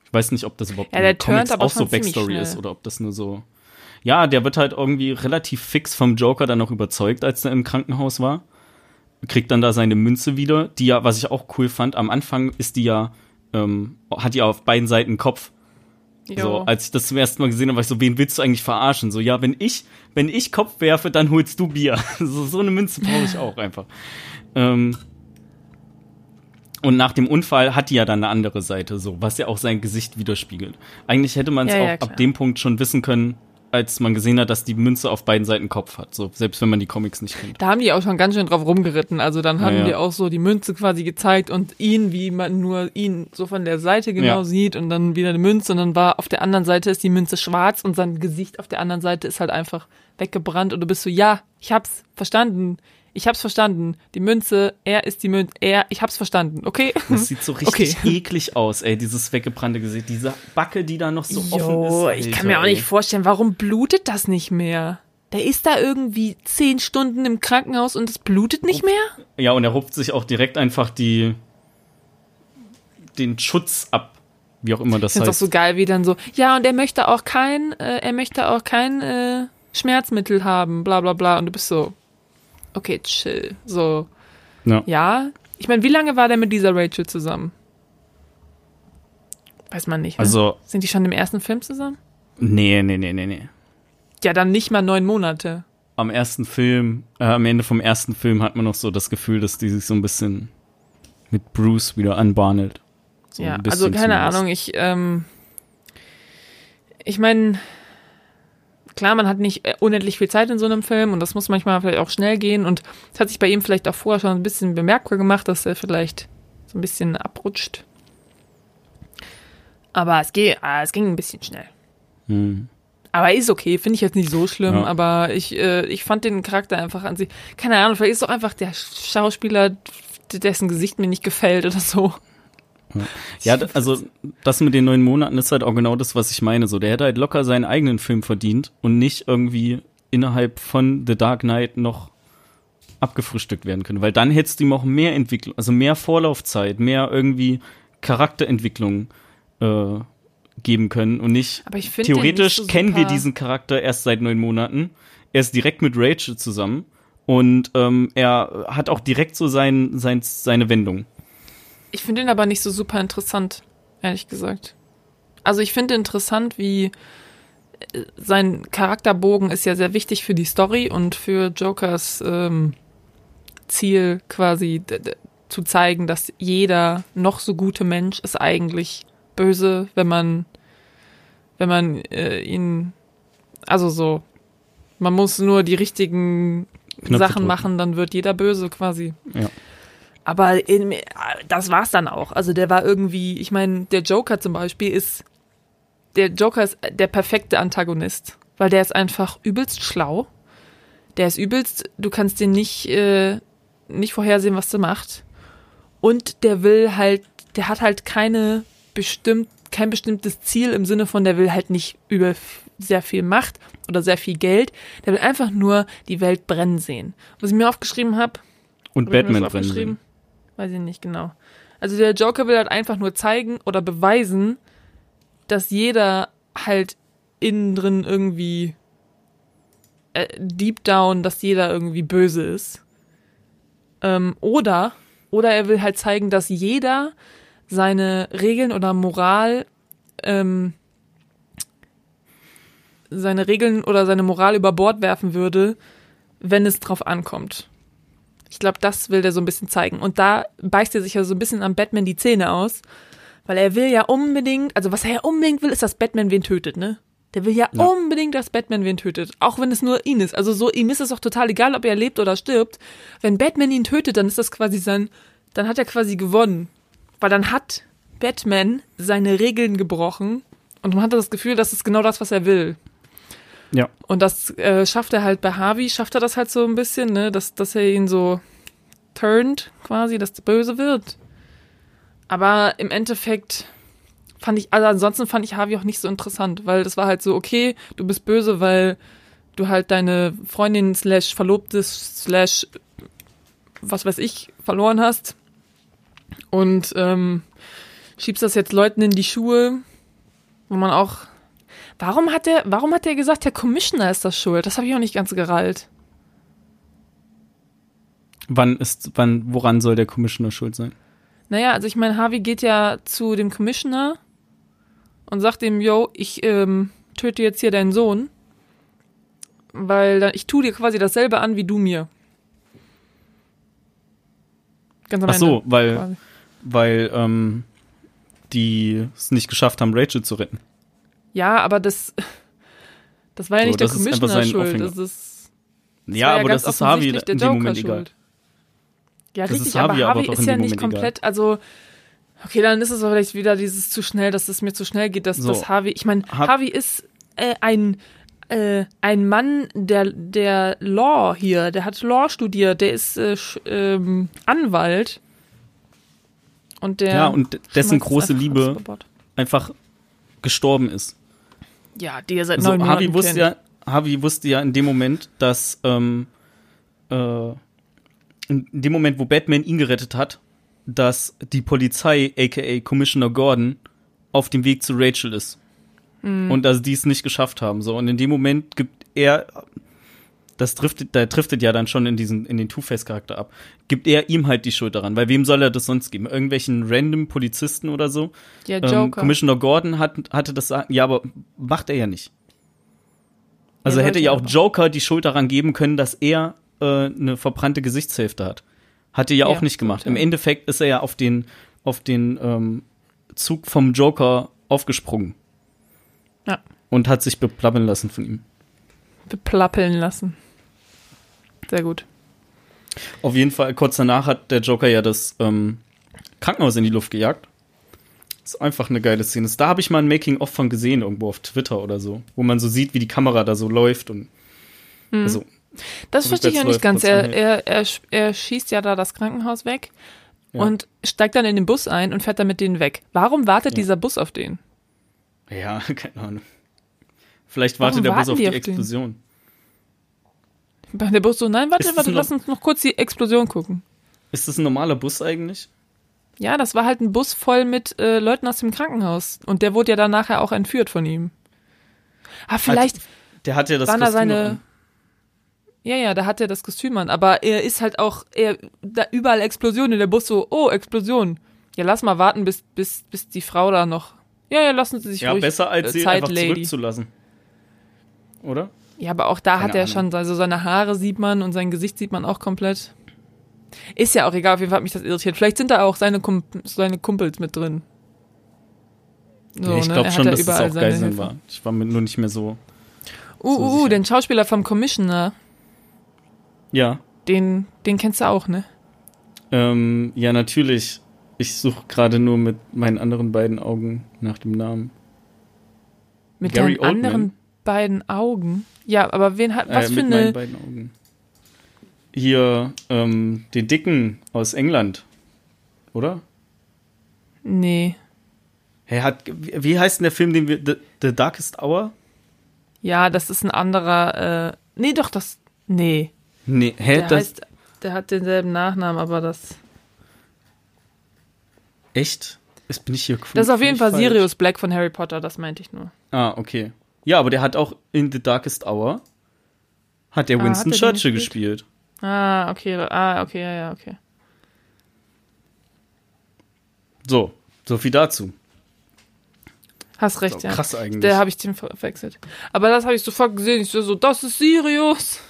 S1: Ich weiß nicht, ob das überhaupt
S2: Ja, der
S1: in Comics auch so Backstory ist oder ob das nur so. ja, der wird halt irgendwie relativ fix vom Joker dann noch überzeugt, als er im Krankenhaus war. Kriegt dann da seine Münze wieder, die ja, was ich auch cool fand, am Anfang ist die ja, ähm, hat die auf beiden Seiten Kopf.
S2: Jo.
S1: So, als ich das zum ersten Mal gesehen habe, war ich so, wen willst du eigentlich verarschen? So, ja, wenn ich, wenn ich Kopf werfe, dann holst du Bier. so, so eine Münze brauche ich auch einfach. Ähm, und nach dem Unfall hat die ja dann eine andere Seite, so, was ja auch sein Gesicht widerspiegelt. Eigentlich hätte man es
S2: Ja,
S1: auch
S2: ja,
S1: ab dem Punkt schon wissen können, als man gesehen hat, dass die Münze auf beiden Seiten Kopf hat. So, selbst wenn man die Comics nicht kennt.
S2: Da haben die auch schon ganz schön drauf rumgeritten. Also dann haben
S1: Ja, ja.
S2: die auch so die Münze quasi gezeigt und ihn, wie man nur ihn so von der Seite genau
S1: Ja.
S2: sieht und dann wieder eine Münze und dann war auf der anderen Seite ist die Münze schwarz und sein Gesicht auf der anderen Seite ist halt einfach weggebrannt und du bist so, ja, ich hab's verstanden. Ich hab's verstanden. Die Münze, er ist die Münze, er, ich hab's verstanden, okay?
S1: Das sieht so richtig
S2: Okay.
S1: eklig aus, ey, dieses weggebrannte Gesicht. Diese Backe, die da noch so offen
S2: Jo,
S1: ist.
S2: ich
S1: Alter,
S2: kann mir auch nicht vorstellen, warum blutet das nicht mehr? Der ist da irgendwie zehn Stunden im Krankenhaus und es blutet nicht mehr?
S1: Ja, und er rupft sich auch direkt einfach die den Schutz ab, wie auch immer das
S2: Ich finde
S1: heißt.
S2: auch so geil, wie dann so, ja, und er möchte auch kein, äh, er möchte auch kein äh, Schmerzmittel haben, bla bla bla. Und du bist so, okay, chill. So,
S1: ja.
S2: ja. Ich meine, wie lange war der mit dieser Rachel zusammen? Weiß man nicht. Ne?
S1: Also,
S2: Sind die schon im ersten Film zusammen?
S1: nee, nee, nee, nee, nee.
S2: Ja, dann nicht mal neun Monate.
S1: Am ersten Film, äh, am Ende vom ersten Film hat man noch so das Gefühl, dass die sich so ein bisschen mit Bruce wieder anbahnt. So
S2: ja, also keine. Ahnung, ich, ähm, ich meine, klar, man hat nicht äh, unendlich viel Zeit in so einem Film und das muss manchmal vielleicht auch schnell gehen und es hat sich bei ihm vielleicht auch vorher schon ein bisschen bemerkbar gemacht, dass er vielleicht so ein bisschen abrutscht. Aber es, geht, ah, es ging ein bisschen schnell.
S1: Hm.
S2: Aber ist okay, finde ich jetzt nicht so schlimm,
S1: Ja.
S2: aber ich, äh, ich fand den Charakter einfach an sich, keine Ahnung, vielleicht ist es auch einfach der Schauspieler, dessen Gesicht mir nicht gefällt oder so.
S1: Ja, also das mit den neun Monaten ist halt auch genau das, was ich meine. So, der hätte halt locker seinen eigenen Film verdient und nicht irgendwie innerhalb von The Dark Knight noch abgefrühstückt werden können. Weil dann hättest du ihm auch mehr Entwicklung, also mehr Vorlaufzeit, mehr irgendwie Charakterentwicklung äh, geben können und nicht.
S2: Aber ich
S1: Theoretisch
S2: nicht so
S1: kennen wir diesen Charakter erst seit neun Monaten. Er ist direkt mit Rachel zusammen und ähm, er hat auch direkt so sein, sein, seine Wendung.
S2: Ich finde ihn aber nicht so super interessant, ehrlich gesagt. Also ich finde interessant, wie äh, sein Charakterbogen ist ja sehr wichtig für die Story und für Jokers ähm, Ziel quasi zu zeigen, dass jeder noch so gute Mensch ist eigentlich böse, wenn man wenn man äh, ihn also so man muss nur die richtigen
S1: Knöpfe
S2: Sachen
S1: drücken.
S2: machen, dann wird jeder böse quasi.
S1: Ja.
S2: Aber in, das war's dann auch. Also der war irgendwie, ich meine, der Joker zum Beispiel ist, der Joker ist der perfekte Antagonist, weil der ist einfach übelst schlau. Der ist übelst, du kannst den nicht, äh, nicht vorhersehen, was der macht. Und der will halt, der hat halt keine bestimmt, kein bestimmtes Ziel im Sinne von, der will halt nicht über sehr viel Macht oder sehr viel Geld. Der will einfach nur die Welt brennen sehen. Was ich mir aufgeschrieben habe,
S1: Und
S2: hab
S1: Batman
S2: das
S1: drin.
S2: Weiß ich nicht genau. Also der Joker will halt einfach nur zeigen oder beweisen, dass jeder halt innen drin irgendwie äh, deep down, dass jeder irgendwie böse ist. Ähm, oder, oder er will halt zeigen, dass jeder seine Regeln oder Moral, ähm, seine Regeln oder seine Moral über Bord werfen würde, wenn es drauf ankommt. Ich glaube, das will der so ein bisschen zeigen. Und da beißt er sich ja so ein bisschen am Batman die Zähne aus, weil er will ja unbedingt, also was er ja unbedingt will, ist, dass Batman wen tötet, ne? Der will ja,
S1: Ja.
S2: unbedingt, dass Batman wen tötet. Auch wenn es nur ihn ist. Also so, ihm ist es auch total egal, ob er lebt oder stirbt. Wenn Batman ihn tötet, dann ist das quasi sein, dann hat er quasi gewonnen. Weil dann hat Batman seine Regeln gebrochen und man hat das Gefühl, das ist genau das, was er will.
S1: Ja.
S2: Und das äh, schafft er halt bei Harvey, schafft er das halt so ein bisschen, ne, dass, dass er ihn so turned, quasi, dass der böse wird. Aber im Endeffekt fand ich, also ansonsten fand ich Harvey auch nicht so interessant, weil das war halt so, okay, du bist böse, weil du halt deine Freundin slash Verlobtes slash was weiß ich verloren hast und ähm, schiebst das jetzt Leuten in die Schuhe, wo man auch Warum hat der, warum hat der gesagt, der Commissioner ist das schuld? Das habe ich auch nicht ganz gerallt.
S1: Wann ist, wann, woran soll der Commissioner schuld sein?
S2: Naja, also ich meine, Harvey geht ja zu dem Commissioner und sagt ihm, yo, ich ähm, töte jetzt hier deinen Sohn, weil dann, ich tue dir quasi dasselbe an wie du mir. Ganz am
S1: Ach so,
S2: Ende
S1: weil,
S2: quasi.
S1: weil ähm, die es nicht geschafft haben, Rachel zu retten.
S2: Ja, aber das, das war ja
S1: So,
S2: nicht der
S1: das ist einfach
S2: Commissioner schuld. Das ist, das
S1: Ja, aber
S2: ganz
S1: das ist Harvey
S2: der
S1: in dem Moment egal.
S2: schuld. Ja,
S1: Das
S2: richtig,
S1: ist Harvey
S2: aber Harvey ist ja nicht
S1: Moment
S2: komplett, also okay, dann ist es aber vielleicht wieder dieses zu schnell, dass es mir zu schnell geht, dass,
S1: So.
S2: dass Harvey, ich meine,
S1: Har-
S2: Harvey ist äh, ein äh, ein Mann der der Law hier, der hat Law studiert, der ist äh, ähm, Anwalt und der
S1: Ja, und dessen große Liebe einfach gestorben ist.
S2: Ja, die er seit
S1: Also
S2: neun
S1: Harvey
S2: Monaten
S1: wusste
S2: kennt.
S1: ja, Harvey wusste ja in dem Moment, dass ähm, äh, in dem Moment, wo Batman ihn gerettet hat, dass die Polizei, aka Commissioner Gordon, auf dem Weg zu Rachel ist.
S2: Mhm.
S1: Und dass die es nicht geschafft haben. So, und in dem Moment gibt er, das driftet, da driftet ja dann schon in diesen, in den Two-Face-Charakter ab, gibt er ihm halt die Schuld daran. Weil wem soll er das sonst geben? Irgendwelchen random Polizisten oder so?
S2: Ja,
S1: Ähm,
S2: Joker.
S1: Commissioner Gordon hat, hatte das sagen, ja, aber macht er ja nicht. Also
S2: Er
S1: hätte ja auch
S2: aber.
S1: Joker die Schuld daran geben können, dass er äh, eine verbrannte Gesichtshälfte hat. Hat er ja auch
S2: Ja,
S1: nicht gemacht.
S2: stimmt,
S1: Im
S2: ja.
S1: Endeffekt ist er ja auf den, auf den ähm, Zug vom Joker aufgesprungen
S2: Ja,
S1: und hat sich beplappeln lassen von ihm.
S2: beplappeln lassen. Sehr gut.
S1: Auf jeden Fall, kurz danach hat der Joker ja das ähm, Krankenhaus in die Luft gejagt. ist einfach eine geile Szene. Da habe ich mal ein Making-of von gesehen, irgendwo auf Twitter oder so, wo man so sieht, wie die Kamera da so läuft und
S2: Mhm.
S1: also,
S2: Das verstehe ich ja nicht ganz. Er, er, er, er schießt ja da das Krankenhaus weg
S1: Ja.
S2: und steigt dann in den Bus ein und fährt dann mit denen weg. Warum wartet
S1: Ja.
S2: dieser Bus auf den?
S1: ja, keine Ahnung. Vielleicht
S2: Warum
S1: wartet der Bus auf
S2: die auf den? Der Bus so, nein, warte, warte, lass uns noch kurz die Explosion gucken.
S1: Ist das ein normaler Bus eigentlich?
S2: Ja, das war halt ein Bus voll mit äh, Leuten aus dem Krankenhaus. Und der wurde ja dann nachher auch entführt von ihm. Ah, vielleicht
S1: Hat, der hat ja das
S2: da
S1: Kostüm
S2: seine.
S1: an.
S2: Ja, ja, da hat er das Kostüm an. Aber er ist halt auch, er, da überall Explosionen. Der Bus so, oh, Explosion. Ja, lass mal warten, bis, bis, bis die Frau da noch. Ja, ja, lassen Sie sich
S1: Ja,
S2: ruhig
S1: besser als
S2: äh,
S1: sie
S2: Zeit,
S1: einfach
S2: Lady.
S1: zurückzulassen. Oder?
S2: Ja, aber auch da
S1: Keine
S2: hat er
S1: Ahnung.
S2: schon, also seine Haare sieht man und sein Gesicht sieht man auch komplett. Ist ja auch egal, auf jeden Fall hat mich das irritiert. Vielleicht sind da auch seine, Kump seine Kumpels mit drin. So,
S1: ja, ich
S2: ne?
S1: glaube
S2: Er
S1: schon, dass
S2: überall
S1: auch Geiseln war. Ich war mir nur nicht mehr so.
S2: Uh,
S1: so
S2: uh, uh,
S1: sicher.
S2: den Schauspieler vom Commissioner,
S1: Ja,
S2: den, den kennst du auch, ne?
S1: ähm, ja, natürlich. Ich suche gerade nur mit meinen anderen beiden Augen nach dem Namen.
S2: Mit
S1: Gary
S2: deinen anderen
S1: Oldman.
S2: Beiden Augen. Ja, aber wen hat, was
S1: äh,
S2: für eine,
S1: beiden Augen. Hier, ähm, den Dicken aus England. Oder?
S2: nee.
S1: Hey, hat, wie heißt denn der Film, den wir, The, The Darkest Hour?
S2: Ja, das ist ein anderer, äh, nee, doch, das, nee.
S1: Nee, hä,
S2: Der
S1: das,
S2: heißt, der hat denselben Nachnamen, aber das,
S1: echt? Jetzt bin ich hier
S2: das ist auf jeden Fall
S1: falsch.
S2: Sirius Black von Harry Potter, das meinte ich nur.
S1: Ah, okay. Ja, aber der hat auch in The Darkest Hour hat der
S2: Ah,
S1: Winston
S2: hat
S1: Churchill
S2: gespielt?
S1: gespielt.
S2: Ah, okay, ah, okay, ja, ja, okay.
S1: So, so viel dazu.
S2: Hast recht, ja.
S1: krass eigentlich.
S2: Der habe ich den verwechselt. Aber das habe ich sofort gesehen. Ich so, so, das ist Sirius.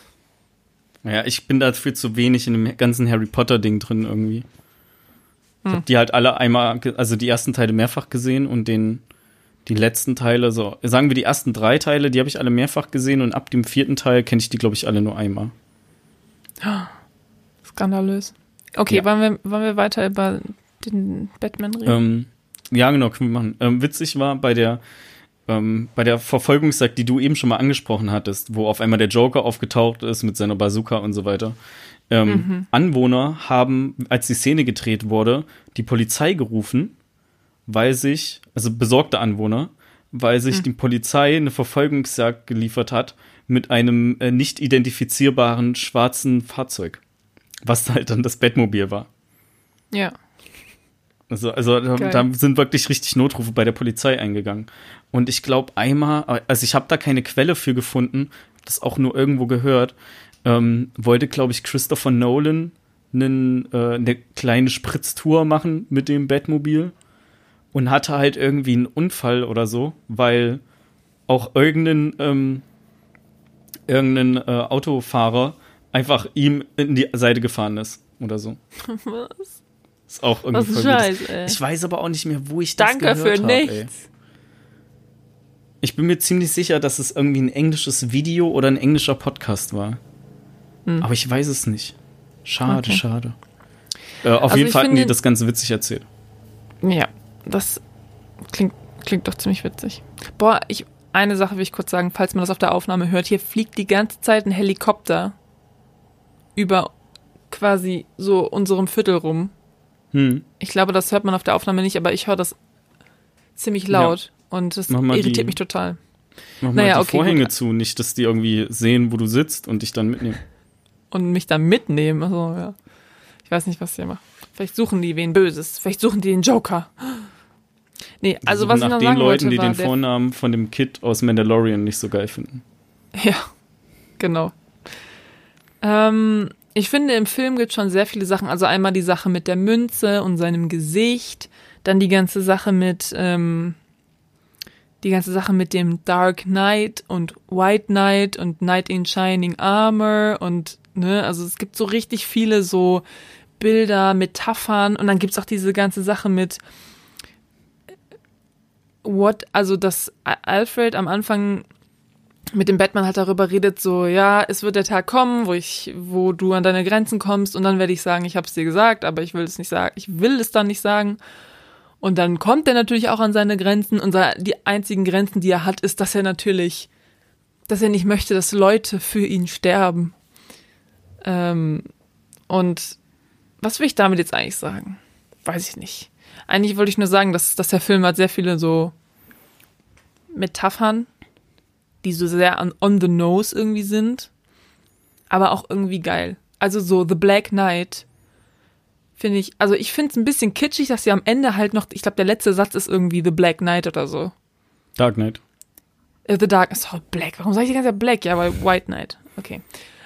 S1: Ja, ich bin dafür zu wenig in dem ganzen Harry Potter Ding drin irgendwie. Ich
S2: Hm.
S1: hab die halt alle einmal, also die ersten Teile mehrfach gesehen und den die letzten Teile, so sagen wir die ersten drei Teile, die habe ich alle mehrfach gesehen und ab dem vierten Teil kenne ich die glaube ich alle nur einmal.
S2: Skandalös. Okay,
S1: Ja.
S2: wollen, wir, wollen wir weiter über den Batman reden?
S1: Ähm, ja, genau, können wir machen. Ähm, witzig war bei der ähm, bei der Verfolgungsjagd, die du eben schon mal angesprochen hattest, wo auf einmal der Joker aufgetaucht ist mit seiner Bazooka und so weiter. Ähm,
S2: Mhm.
S1: Anwohner haben, als die Szene gedreht wurde, die Polizei gerufen, weil sich, also besorgte Anwohner, weil sich die Polizei eine Verfolgungsjagd geliefert hat mit einem äh, nicht identifizierbaren schwarzen Fahrzeug. Was halt dann das Bettmobil war.
S2: ja.
S1: Also, also da, da sind wirklich richtig Notrufe bei der Polizei eingegangen. Und ich glaube einmal, also ich habe da keine Quelle für gefunden, das auch nur irgendwo gehört, ähm, wollte, glaube ich, Christopher Nolan einen, äh, eine kleine Spritztour machen mit dem Batmobil und hatte halt irgendwie einen Unfall oder so, weil auch irgendein, ähm, irgendein äh, Autofahrer einfach ihm in die Seite gefahren ist oder so.
S2: Was?
S1: Ist auch irgendwie
S2: Was Scheiß, ey.
S1: Ich weiß aber auch nicht mehr, wo ich das
S2: Danke
S1: gehört
S2: für
S1: hab, Ey.
S2: nichts.
S1: Ich bin mir ziemlich sicher, dass es irgendwie ein englisches Video oder ein englischer Podcast war. Aber ich weiß es nicht. Schade,
S2: Hm. Okay.
S1: schade. Äh, auf
S2: Also
S1: jeden Fall hatten die das ganz witzig erzählt.
S2: Ja, das klingt, klingt doch ziemlich witzig. Boah, ich, eine Sache will ich kurz sagen, falls man das auf der Aufnahme hört. Hier fliegt die ganze Zeit ein Helikopter über quasi so unserem Viertel rum.
S1: Hm.
S2: Ich glaube, das hört man auf der Aufnahme nicht, aber ich höre das ziemlich laut und das irritiert
S1: die-
S2: mich total.
S1: Mach
S2: Naja,
S1: mal die
S2: okay,
S1: Vorhänge
S2: gut.
S1: zu, nicht, dass die irgendwie sehen, wo du sitzt und dich dann mitnehmen.
S2: Und mich da mitnehmen. Also, ja. Ich weiß nicht, was sie machen. Vielleicht suchen die wen Böses. Vielleicht suchen die den Joker. Nee, also was ich
S1: nach
S2: noch
S1: den Leuten, die den Vornamen von dem Kid aus Mandalorian nicht so geil finden.
S2: Ja, genau. Ähm, ich finde, im Film gibt es schon sehr viele Sachen. Also einmal die Sache mit der Münze und seinem Gesicht, dann die ganze Sache mit ähm, die ganze Sache mit dem Dark Knight und White Knight und Knight in Shining Armor und ne, also es gibt so richtig viele so Bilder, Metaphern und dann gibt's auch diese ganze Sache mit what, also dass Alfred am Anfang mit dem Batman halt darüber redet, so, ja, es wird der Tag kommen, wo ich, wo du an deine Grenzen kommst und dann werde ich sagen, ich habe es dir gesagt, aber ich will es nicht sagen, ich will es dann nicht sagen. Und dann kommt er natürlich auch an seine Grenzen und die einzigen Grenzen, die er hat, ist, dass er natürlich, dass er nicht möchte, dass Leute für ihn sterben. Ähm, und was will ich damit jetzt eigentlich sagen? Weiß ich nicht. Eigentlich wollte ich nur sagen, dass, dass der Film hat sehr viele so Metaphern, die so sehr on, on the nose irgendwie sind, aber auch irgendwie geil. Also so The Black Knight finde ich, also ich finde es ein bisschen kitschig, dass sie am Ende halt noch, ich glaube, der letzte Satz ist irgendwie The Black Knight oder so.
S1: Dark Knight.
S2: Äh, The Dark, sorry, Black. Warum sage ich die ganze Zeit Black? Ja, weil White Knight. Okay.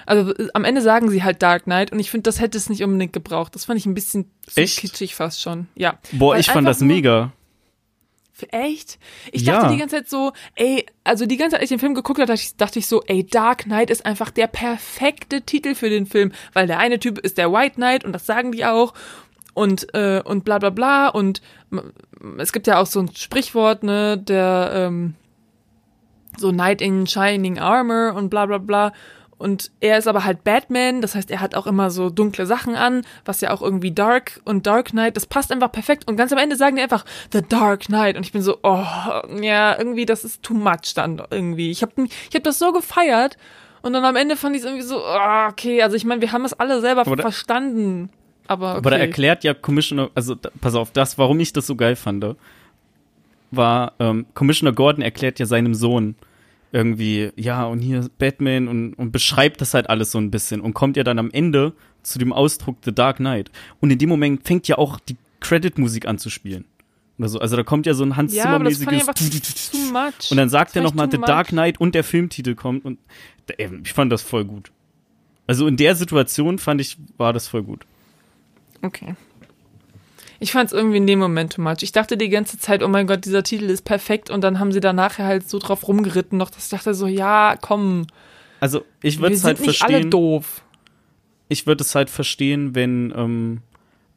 S2: Also äh, am Ende sagen sie halt Dark Knight und ich finde, das hätte es nicht unbedingt gebraucht. Das fand ich ein bisschen zu
S1: Echt?
S2: kitschig fast schon. Ja.
S1: Boah,
S2: Weil
S1: ich fand das mega.
S2: Echt? Ich
S1: Ja.
S2: dachte die ganze Zeit so, ey, also die ganze Zeit, als ich den Film geguckt habe, dachte ich, dachte ich so, ey, Dark Knight ist einfach der perfekte Titel für den Film, weil der eine Typ ist der White Knight und das sagen die auch und äh, und bla bla bla und es gibt ja auch so ein Sprichwort, ne, der ähm, so Knight in Shining Armor und bla bla bla. Und er ist aber halt Batman, das heißt, er hat auch immer so dunkle Sachen an, was ja auch irgendwie Dark und Dark Knight, das passt einfach perfekt. Und ganz am Ende sagen die einfach The Dark Knight. Und ich bin so, oh, ja, irgendwie, das ist too much dann irgendwie. Ich habe ich hab das so gefeiert. Und dann am Ende fand ich es irgendwie so, oh, okay, also ich meine, wir haben es alle selber
S1: Aber
S2: verstanden. Aber, okay.
S1: Aber da erklärt ja Commissioner, also pass auf, das, warum ich das so geil fand, war, ähm, Commissioner Gordon erklärt ja seinem Sohn irgendwie, ja, und hier Batman und, und beschreibt das halt alles so ein bisschen und kommt ja dann am Ende zu dem Ausdruck The Dark Knight. Und in dem Moment fängt ja auch die Credit-Musik an zu spielen. Oder so. Also da kommt ja so ein Hans
S2: ja, einfach too much.
S1: und dann sagt
S2: Das
S1: er nochmal The
S2: much.
S1: Dark Knight und der Filmtitel kommt und ey, ich fand das voll gut. Also in der Situation fand ich, war das voll gut.
S2: Okay. Ich fand es irgendwie in dem Moment too much. Ich dachte die ganze Zeit, oh mein Gott, dieser Titel ist perfekt und dann haben sie da nachher halt so drauf rumgeritten noch, dass ich dachte so, ja, komm,
S1: Also ich würde es halt
S2: nicht alle
S1: verstehen.
S2: doof.
S1: Ich würde es halt verstehen, wenn ähm,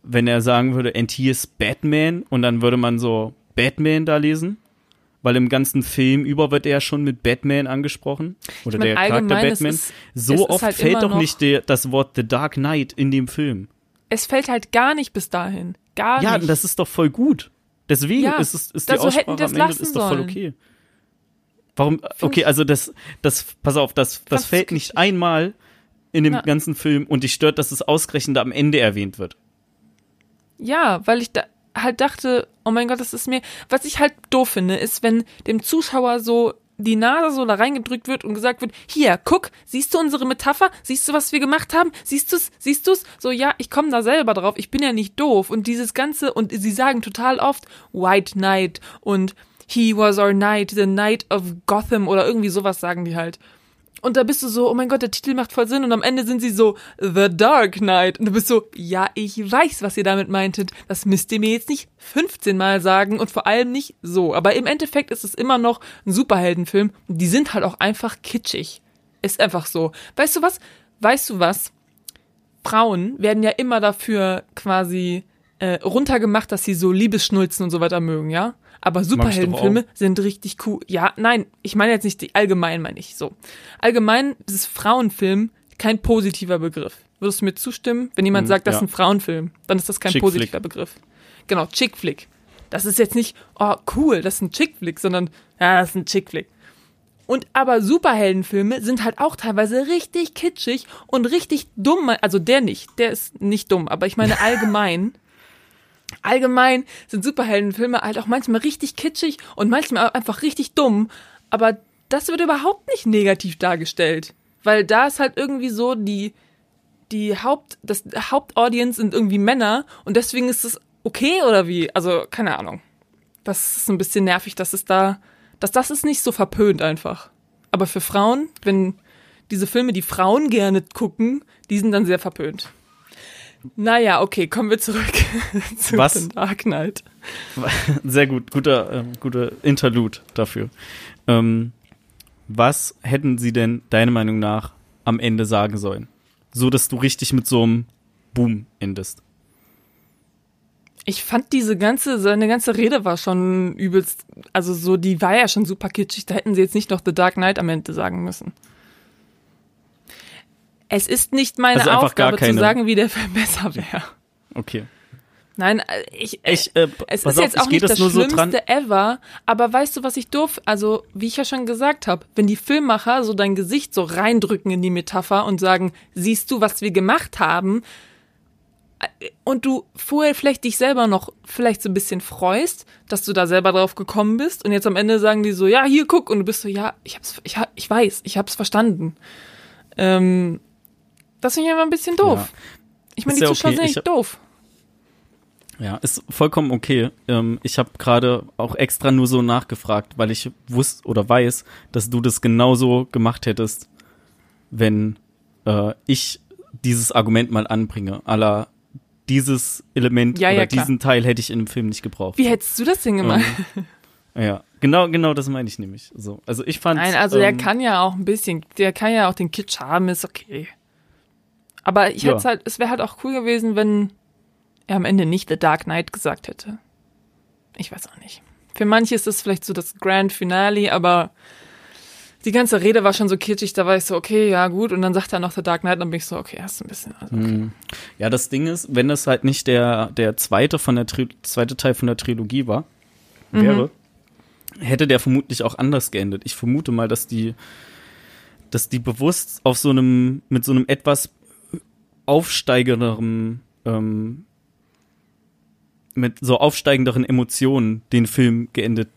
S1: wenn er sagen würde, and he is Batman und dann würde man so Batman da lesen, weil im ganzen Film über wird er ja schon mit Batman angesprochen oder
S2: Ich mein,
S1: der Charakter Batman.
S2: ist-
S1: so oft
S2: halt
S1: fällt doch nicht der, das Wort The Dark Knight in dem Film.
S2: Es fällt halt gar nicht bis dahin. Gar
S1: Ja,
S2: nicht.
S1: das ist doch voll gut. Deswegen
S2: Ja,
S1: ist es ist die
S2: das- so hätten
S1: Aussprache am Ende ist doch voll okay. Warum? Okay, also das das pass auf, das das fällt nicht einmal in dem
S2: Na.
S1: ganzen Film und dich stört, dass es ausgerechnet am Ende erwähnt wird.
S2: Ja, weil ich da halt dachte, oh mein Gott, das ist mir. Was ich halt doof finde, ist, wenn dem Zuschauer so die Nase so da reingedrückt wird und gesagt wird, hier, guck, siehst du unsere Metapher? Siehst du, was wir gemacht haben? Siehst du's? Siehst du's? So, ja, ich komme da selber drauf, ich bin ja nicht doof. Und dieses Ganze, und sie sagen total oft White Knight und He was our knight, the knight of Gotham oder irgendwie sowas sagen die halt. Und da bist du so, oh mein Gott, der Titel macht voll Sinn. Und am Ende sind sie so, The Dark Knight. Und du bist so, ja, ich weiß, was ihr damit meintet. Das müsst ihr mir jetzt nicht 15 Mal sagen und vor allem nicht so. Aber im Endeffekt ist es immer noch ein Superheldenfilm. Die sind halt auch einfach kitschig. Ist einfach so. Weißt du was? Weißt du was? Frauen werden ja immer dafür quasi äh, runtergemacht, dass sie so Liebesschnulzen und so weiter mögen, ja? Aber Superheldenfilme sind richtig cool. Ja, nein, ich meine jetzt nicht die allgemein, meine ich so. Allgemein ist Frauenfilm kein positiver Begriff. Würdest du mir zustimmen? Wenn jemand
S1: Mhm,
S2: sagt, das
S1: ja.
S2: ist ein Frauenfilm, dann ist das kein positiver. Begriff. Genau, Chick Flick. Das ist jetzt nicht, oh cool, das ist ein Chick Flick, sondern ja, das ist ein Chick Flick. Und aber Superheldenfilme sind halt auch teilweise richtig kitschig und richtig dumm. Also der nicht, der ist nicht dumm, aber ich meine allgemein. Allgemein sind Superheldenfilme halt auch manchmal richtig kitschig und manchmal einfach richtig dumm. Aber das wird überhaupt nicht negativ dargestellt. Weil da ist halt irgendwie so die, die Haupt, das Hauptaudience sind irgendwie Männer und deswegen ist es okay oder wie? Also, keine Ahnung. Das ist ein bisschen nervig, dass es da, dass das ist nicht so verpönt einfach. Aber für Frauen, wenn diese Filme, die Frauen gerne gucken, die sind dann sehr verpönt. Naja, okay, kommen wir zurück zu
S1: Was?
S2: The Dark Knight.
S1: Sehr gut, guter, ähm, guter Interlude dafür. Ähm, was hätten sie denn deiner Meinung nach am Ende sagen sollen? So, dass du richtig mit so einem Boom endest.
S2: Ich fand diese ganze, seine ganze Rede war schon übelst, also so, die war ja schon super kitschig, da hätten sie jetzt nicht noch The Dark Knight am Ende sagen müssen. Es ist nicht meine
S1: Also
S2: Aufgabe zu sagen, wie der Film besser wäre.
S1: Okay.
S2: Nein, äh, ich, äh,
S1: Ich, äh,
S2: es ist
S1: auf,
S2: jetzt auch nicht
S1: das
S2: das
S1: so
S2: Schlimmste
S1: dran.
S2: ever, aber weißt du, was ich doof, also wie ich ja schon gesagt habe, wenn die Filmmacher so dein Gesicht so reindrücken in die Metapher und sagen, siehst du, was wir gemacht haben, äh, und du vorher vielleicht dich selber noch vielleicht so ein bisschen freust, dass du da selber drauf gekommen bist und jetzt am Ende sagen die so, ja, hier guck und du bist so, ja, ich hab's, ich, ich weiß, ich hab's verstanden. Ähm, das finde ich einfach ein bisschen doof.
S1: Ja.
S2: Ich meine, die
S1: ja
S2: Zuschauer
S1: okay,
S2: sind
S1: ich
S2: nicht doof.
S1: Ja, ist vollkommen okay. Ähm, ich habe gerade auch extra nur so nachgefragt, weil ich wusste oder weiß, dass du das genauso gemacht hättest, wenn äh, ich dieses Argument mal anbringe. Aller dieses Element
S2: Ja,
S1: oder
S2: klar.
S1: diesen Teil hätte ich in dem Film nicht gebraucht.
S2: Wie hättest du das denn gemacht?
S1: Ja, genau, genau, das meine ich nämlich. So, also ich fand.
S2: Nein, also der
S1: ähm,
S2: kann ja auch ein bisschen, der kann ja auch den Kitsch haben, ist okay. Aber ich
S1: Ja.
S2: hätte halt, es wäre halt auch cool gewesen, wenn er am Ende nicht The Dark Knight gesagt hätte. Ich weiß auch nicht. Für manche ist das vielleicht so das Grand Finale, aber die ganze Rede war schon so kitschig, da war ich so, okay, ja gut, und dann sagt er noch The Dark Knight, dann bin ich so, okay, hast du ein bisschen. Also, okay.
S1: Ja, das Ding ist, wenn das halt nicht der, der zweite von der Tri zweite Teil von der Trilogie war, wäre, hätte der vermutlich auch anders geendet. Ich vermute mal, dass die, dass die bewusst auf so einem, mit so einem etwas aufsteigenderen, ähm, mit so aufsteigenderen Emotionen den Film geendet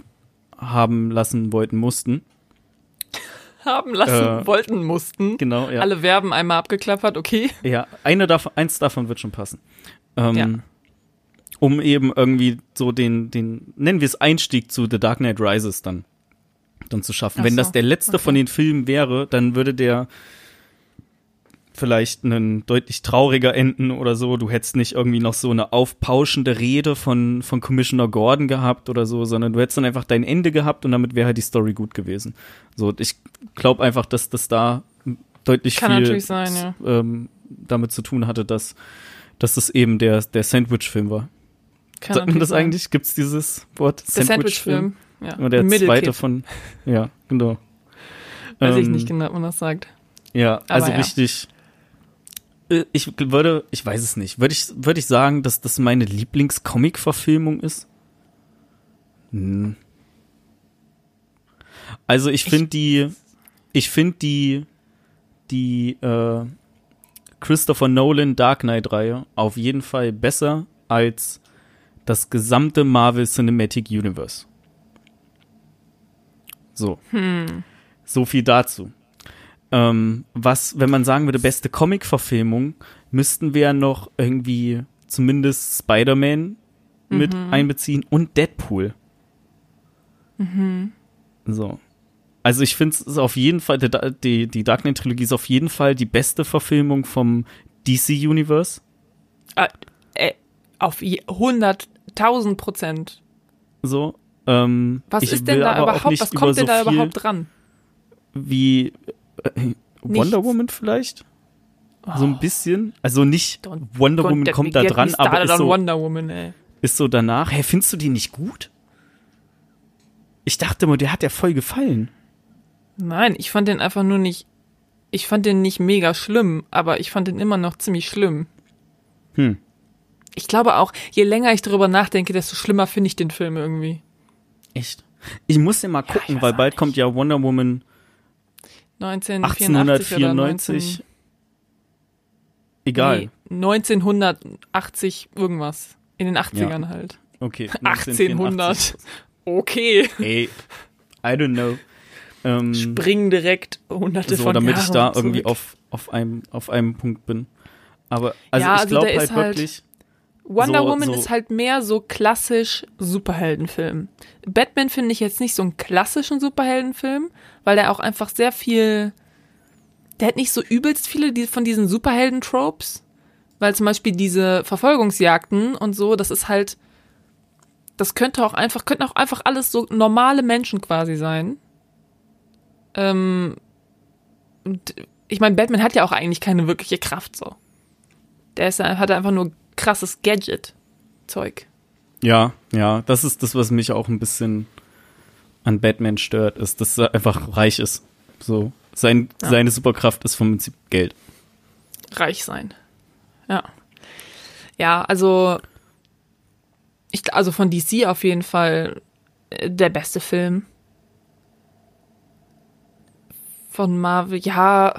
S1: haben lassen wollten mussten.
S2: Haben lassen
S1: Äh,
S2: wollten, mussten.
S1: Genau, ja.
S2: Alle Verben einmal abgeklappert, okay.
S1: Ja, eine davon, eins davon wird schon passen. Ähm,
S2: Ja.
S1: Um eben irgendwie so den, den, nennen wir es Einstieg zu The Dark Knight Rises dann, dann zu schaffen.
S2: Ach
S1: Wenn
S2: so,
S1: das der letzte von
S2: okay.
S1: den Filmen wäre, dann würde der vielleicht einen deutlich trauriger enden oder so. Du hättest nicht irgendwie noch so eine aufpauschende Rede von, von Commissioner Gordon gehabt oder so, sondern du hättest dann einfach dein Ende gehabt und damit wäre halt die Story gut gewesen. So, ich glaube einfach, dass das da deutlich
S2: Kann
S1: viel
S2: sein, ja.
S1: ähm, damit zu tun hatte, dass, dass das eben der, der Sandwich-Film war.
S2: Kann
S1: Sagt man das
S2: sein.
S1: eigentlich? Gibt's dieses Wort?
S2: Der Sandwich-Film. Ja.
S1: Und der
S2: Middle
S1: zweite
S2: Kid.
S1: von, ja, genau.
S2: Weiß ich
S1: Ähm,
S2: nicht genau, ob man das sagt.
S1: Ja, also
S2: ja.
S1: richtig. Äh, Ich würde, ich weiß es nicht. Würde ich, würde ich sagen, dass das meine Lieblings-Comic-Verfilmung ist? Hm. Also ich finde die, ich finde die, die äh, Christopher Nolan Dark Knight Reihe auf jeden Fall besser als das gesamte Marvel Cinematic Universe. So. So viel dazu. Ähm, was, wenn man sagen würde, beste Comic-Verfilmung, müssten wir ja noch irgendwie zumindest Spider-Man mit einbeziehen und Deadpool. So. Also ich finde es auf jeden Fall, die, die Dark Knight Trilogie ist auf jeden Fall die beste Verfilmung vom DC Universe.
S2: Ah, äh, auf je- 100.000 Prozent.
S1: So. Ähm,
S2: Was ist denn da überhaupt, was kommt denn
S1: so
S2: da überhaupt dran?
S1: Wie äh, Wonder
S2: Nichts.
S1: Woman vielleicht? So ein bisschen. Also nicht
S2: Don't-
S1: Wonder
S2: Don't
S1: Woman kommt da dran, aber ist so,
S2: Wonder Woman, ey.
S1: ist so danach. Hä, findest du die nicht gut? Ich dachte mal, der hat ja voll gefallen.
S2: Nein, ich fand den einfach nur nicht, ich fand den nicht mega schlimm, aber ich fand den immer noch ziemlich schlimm.
S1: Hm.
S2: Ich glaube auch, je länger ich darüber nachdenke, desto schlimmer finde ich den Film irgendwie.
S1: Echt? Ich muss ja mal gucken, weil bald
S2: nicht.
S1: kommt ja Wonder Woman
S2: 1984 oder
S1: 1894. Egal.
S2: Nee, 1980 irgendwas. In den 80ern halt.
S1: Okay.
S2: 1800. Okay.
S1: Ey, I don't know. Ähm,
S2: Springen direkt hunderte
S1: so,
S2: von
S1: damit
S2: Jahren
S1: ich da
S2: zurück.
S1: irgendwie auf, auf, einem, auf einem Punkt bin. Aber also
S2: Ja,
S1: ich
S2: also
S1: glaube halt
S2: halt-
S1: wirklich,
S2: Wonder
S1: so-
S2: Woman
S1: so-
S2: ist halt mehr so klassisch Superheldenfilm. Batman finde ich jetzt nicht so einen klassischen Superheldenfilm, weil der auch einfach sehr viel, der hat nicht so übelst viele von diesen Superhelden-Tropes, weil zum Beispiel diese Verfolgungsjagden und so, das ist halt, das könnte auch einfach, könnten auch einfach alles so normale Menschen quasi sein. Ähm, und ich meine, Batman hat ja auch eigentlich keine wirkliche Kraft so. Der ist, hat einfach nur krasses Gadget-Zeug.
S1: ja, ja, das ist das, was mich auch ein bisschen an Batman stört, ist, dass er einfach reich ist. So, sein,
S2: Ja.
S1: seine Superkraft ist vom Prinzip Geld.
S2: Reich sein. Ja. Ja, also, ich, also von DC auf jeden Fall äh, der beste Film. Von Marvel, ja.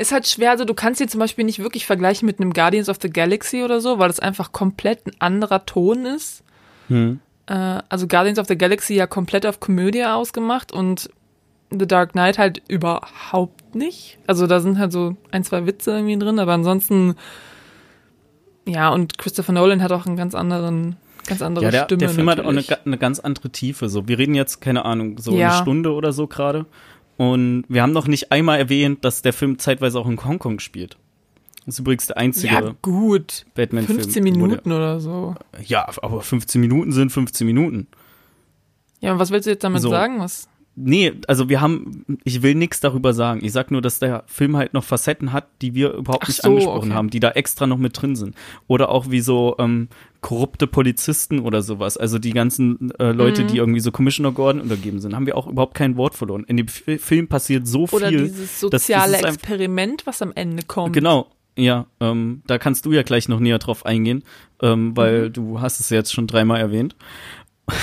S2: Ist halt schwer, also du kannst ihn zum Beispiel nicht wirklich vergleichen mit einem Guardians of the Galaxy oder so, weil das einfach komplett ein anderer Ton ist.
S1: Hm.
S2: Äh, also Guardians of the Galaxy ja komplett auf Komödie ausgemacht und The Dark Knight halt überhaupt nicht. Also da sind halt so ein, zwei Witze irgendwie drin, aber ansonsten ja, und Christopher Nolan hat auch einen ganz anderen, ganz andere
S1: Ja, der,
S2: Stimme.
S1: der Film hat auch eine,
S2: natürlich.
S1: eine ganz andere Tiefe. So, wir reden jetzt, keine Ahnung, so
S2: Ja.
S1: eine Stunde oder so gerade. Und wir haben noch nicht einmal erwähnt, dass der Film zeitweise auch in Hongkong spielt. Das ist übrigens der einzige
S2: Ja, gut.
S1: Batman-Film.
S2: 15
S1: wo der-
S2: Minuten oder so.
S1: Ja, aber 15 Minuten sind 15 Minuten.
S2: Ja, und was willst du jetzt damit
S1: So.
S2: sagen? Was?
S1: Nee, also wir haben, ich will nichts darüber sagen. Ich sag nur, dass der Film halt noch Facetten hat, die wir überhaupt
S2: Ach
S1: nicht
S2: so,
S1: angesprochen
S2: okay.
S1: haben, die da extra noch mit drin sind. Oder auch wie so ähm, korrupte Polizisten oder sowas. Also die ganzen äh, Leute,
S2: Mhm.
S1: die irgendwie so Commissioner Gordon untergeben sind, haben wir auch überhaupt kein Wort verloren. In dem F Film passiert so
S2: Oder
S1: viel.
S2: dieses
S1: das- das
S2: soziale
S1: ist ein-
S2: Experiment, was am Ende kommt.
S1: Genau, ja, ähm, da kannst du ja gleich noch näher drauf eingehen, ähm, weil
S2: Mhm.
S1: du hast es jetzt schon dreimal erwähnt.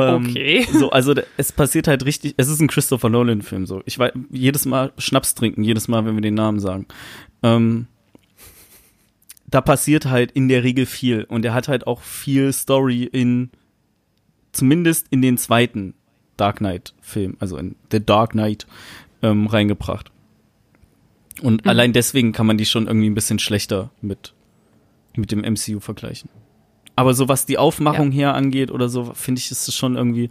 S1: ähm,
S2: Okay.
S1: So, also es passiert halt richtig, es ist ein Christopher Nolan-Film so. Ich weiß, jedes Mal Schnaps trinken, jedes Mal, wenn wir den Namen sagen. Ähm, da passiert halt in der Regel viel und er hat halt auch viel Story in, zumindest in den zweiten Dark Knight-Film, also in The Dark Knight, ähm, reingebracht. Und allein deswegen kann man die schon irgendwie ein bisschen schlechter mit, mit dem MCU vergleichen. Aber so was die Aufmachung her angeht oder so, finde ich, ist es schon irgendwie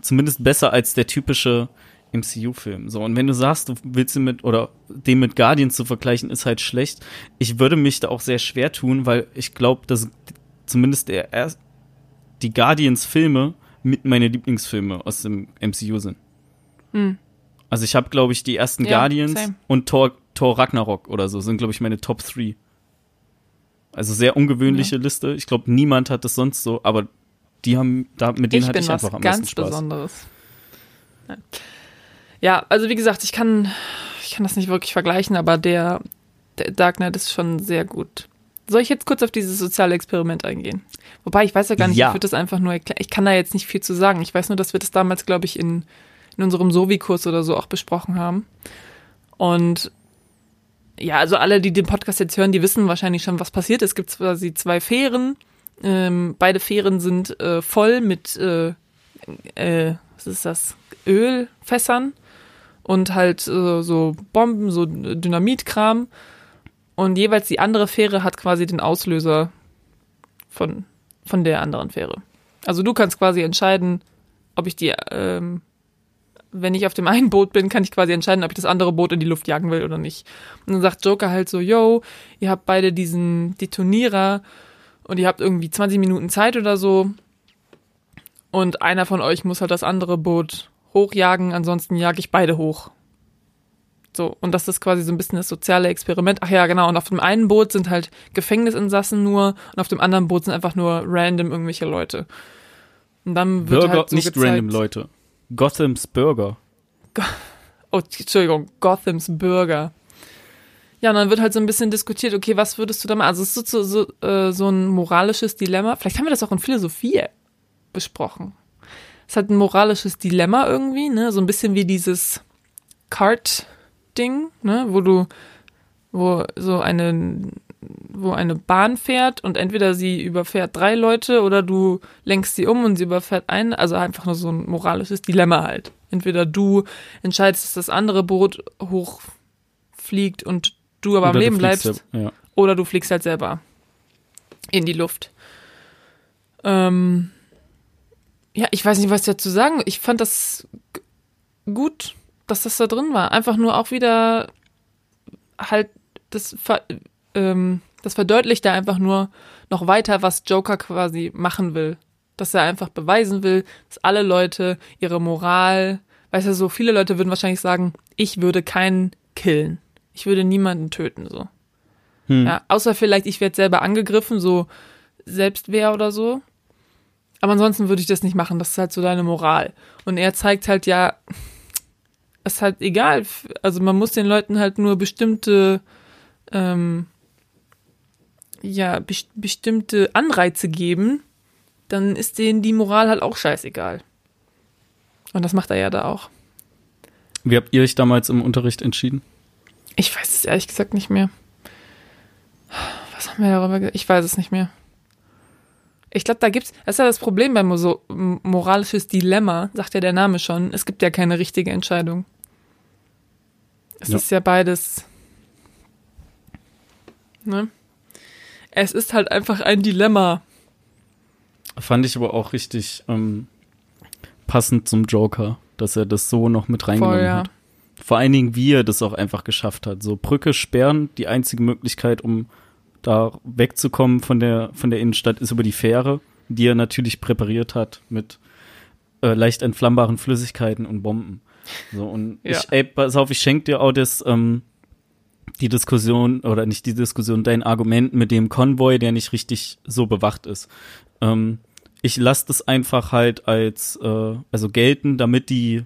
S1: zumindest besser als der typische MCU-Film. So, und wenn du sagst, du willst ihn mit oder den mit Guardians zu vergleichen, ist halt schlecht. Ich würde mich da auch sehr schwer tun, weil ich glaube, dass zumindest der erst die Guardians-Filme mit meine Lieblingsfilme aus dem MCU sind.
S2: Hm.
S1: Also ich habe, glaube ich, die ersten
S2: Ja,
S1: Guardians
S2: same.
S1: und Thor, Thor Ragnarok oder so sind, glaube ich, meine Top 3. Also sehr ungewöhnliche Liste. Ich glaube, niemand hat das sonst so, aber die haben, da, mit denen
S2: ich
S1: hatte ich einfach am meisten
S2: ganz
S1: Spaß.
S2: Besonderes. Ja. Ja, also wie gesagt, ich kann, ich kann das nicht wirklich vergleichen, aber der, der Dark Knight ist schon sehr gut. Soll ich jetzt kurz auf dieses soziale Experiment eingehen? Wobei, ich weiß ja gar nicht,
S1: Ja.
S2: ich würde das einfach nur erklären. Ich kann da jetzt nicht viel zu sagen. Ich weiß nur, dass wir das damals, glaube ich, in, in unserem Sovi-Kurs oder so auch besprochen haben. Und ja, also alle, die den Podcast jetzt hören, die wissen wahrscheinlich schon, was passiert ist. Es gibt quasi zwei Fähren. Ähm, beide Fähren sind äh, voll mit äh, äh, was ist das, Ölfässern und halt äh, so Bomben, so Dynamitkram. Und jeweils die andere Fähre hat quasi den Auslöser von, von der anderen Fähre. Also du kannst quasi entscheiden, ob ich die, ähm, wenn ich auf dem einen Boot bin, kann ich quasi entscheiden, ob ich das andere Boot in die Luft jagen will oder nicht. Und dann sagt Joker halt so, yo, ihr habt beide diesen Detonierer und ihr habt irgendwie 20 Minuten Zeit oder so. Und einer von euch muss halt das andere Boot hochjagen, ansonsten jage ich beide hoch. So, und das ist quasi so ein bisschen das soziale Experiment. Ach ja, genau, und auf dem einen Boot sind halt Gefängnisinsassen nur und auf dem anderen Boot sind einfach nur random irgendwelche Leute. Und dann wird
S1: Burger,
S2: halt so
S1: nicht
S2: gezeigt,
S1: random Leute. Gothams Burger.
S2: Oh, Entschuldigung, Gothams Bürger. Ja, und dann wird halt so ein bisschen diskutiert, okay, was würdest du da machen? Also es ist so, so, äh, so ein moralisches Dilemma. Vielleicht haben wir das auch in Philosophie besprochen. Es hat ein moralisches Dilemma irgendwie, ne? So ein bisschen wie dieses Kart-Ding, ne? Wo du, wo so eine, wo eine Bahn fährt und entweder sie überfährt drei Leute oder du lenkst sie um und sie überfährt einen. Also einfach nur so ein moralisches Dilemma halt. Entweder du entscheidest, dass das andere Boot hochfliegt und du aber am
S1: Oder du
S2: Leben bleibst.
S1: Ja.
S2: Oder du fliegst halt selber in die Luft. Ähm, ja, ich weiß nicht, was dazu sagen. Ich fand das gut, dass das da drin war. Einfach nur auch wieder halt das, ähm, das verdeutlicht da einfach nur noch weiter, was Joker quasi machen will. Dass er einfach beweisen will, dass alle Leute ihre Moral, weißt du, so viele Leute würden wahrscheinlich sagen, ich würde keinen killen. Ich würde niemanden töten, so.
S1: Hm.
S2: Ja, außer vielleicht, ich werde selber angegriffen, so Selbstwehr oder so. Aber ansonsten würde ich das nicht machen. Das ist halt so deine Moral. Und er zeigt halt ja, es ist halt egal. Also man muss den Leuten halt nur bestimmte, ähm, ja, best bestimmte Anreize geben. Dann ist denen die Moral halt auch scheißegal. Und das macht er ja da auch.
S1: Wie habt ihr euch damals im Unterricht entschieden?
S2: Ich weiß es ehrlich gesagt nicht mehr. Was haben wir darüber gesagt? Ich weiß es nicht mehr. Ich glaube, da gibt's, das ist ja das Problem beim so moralisches Dilemma, sagt ja der Name schon. Es gibt ja keine richtige Entscheidung. Es
S1: Ja.
S2: ist ja beides. Ne? Es ist halt einfach ein Dilemma.
S1: Fand ich aber auch richtig ähm, passend zum Joker, dass er das so noch mit reingenommen
S2: Voll, ja.
S1: hat. Vor allen Dingen, wie er das auch einfach geschafft hat. So Brücke sperren, die einzige Möglichkeit, um da wegzukommen von der, von der Innenstadt, ist über die Fähre, die er natürlich präpariert hat mit äh, leicht entflammbaren Flüssigkeiten und Bomben. So, und
S2: Ja.
S1: ich, ey, pass auf, ich schenk dir auch das, ähm, die Diskussion, oder nicht die Diskussion, dein Argument mit dem Konvoi, der nicht richtig so bewacht ist. Ähm, ich lasse das einfach halt als, äh, also gelten, damit die,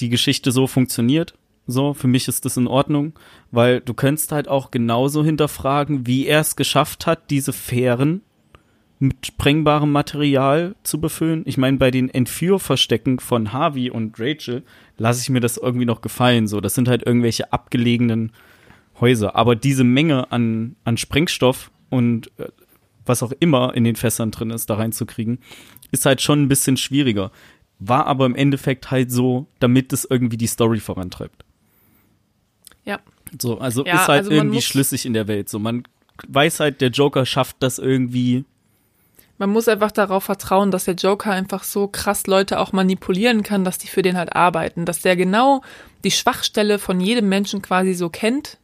S1: die Geschichte so funktioniert. So, für mich ist das in Ordnung, weil du könntest halt auch genauso hinterfragen, wie er es geschafft hat, diese Fähren mit sprengbarem Material zu befüllen. Ich meine, bei den Entführverstecken von Harvey und Rachel lasse ich mir das irgendwie noch gefallen. So, das sind halt irgendwelche abgelegenen Häuser. Aber diese Menge an, an Sprengstoff und äh, was auch immer in den Fässern drin ist, da reinzukriegen, ist halt schon ein bisschen schwieriger. War aber im Endeffekt halt so, damit es irgendwie die Story vorantreibt.
S2: Ja.
S1: So, also
S2: Ja,
S1: ist halt
S2: also
S1: irgendwie schlüssig in der Welt. So, man weiß halt, der Joker schafft das irgendwie.
S2: Man muss einfach darauf vertrauen, dass der Joker einfach so krass Leute auch manipulieren kann, dass die für den halt arbeiten. Dass der genau die Schwachstelle von jedem Menschen quasi so kennt.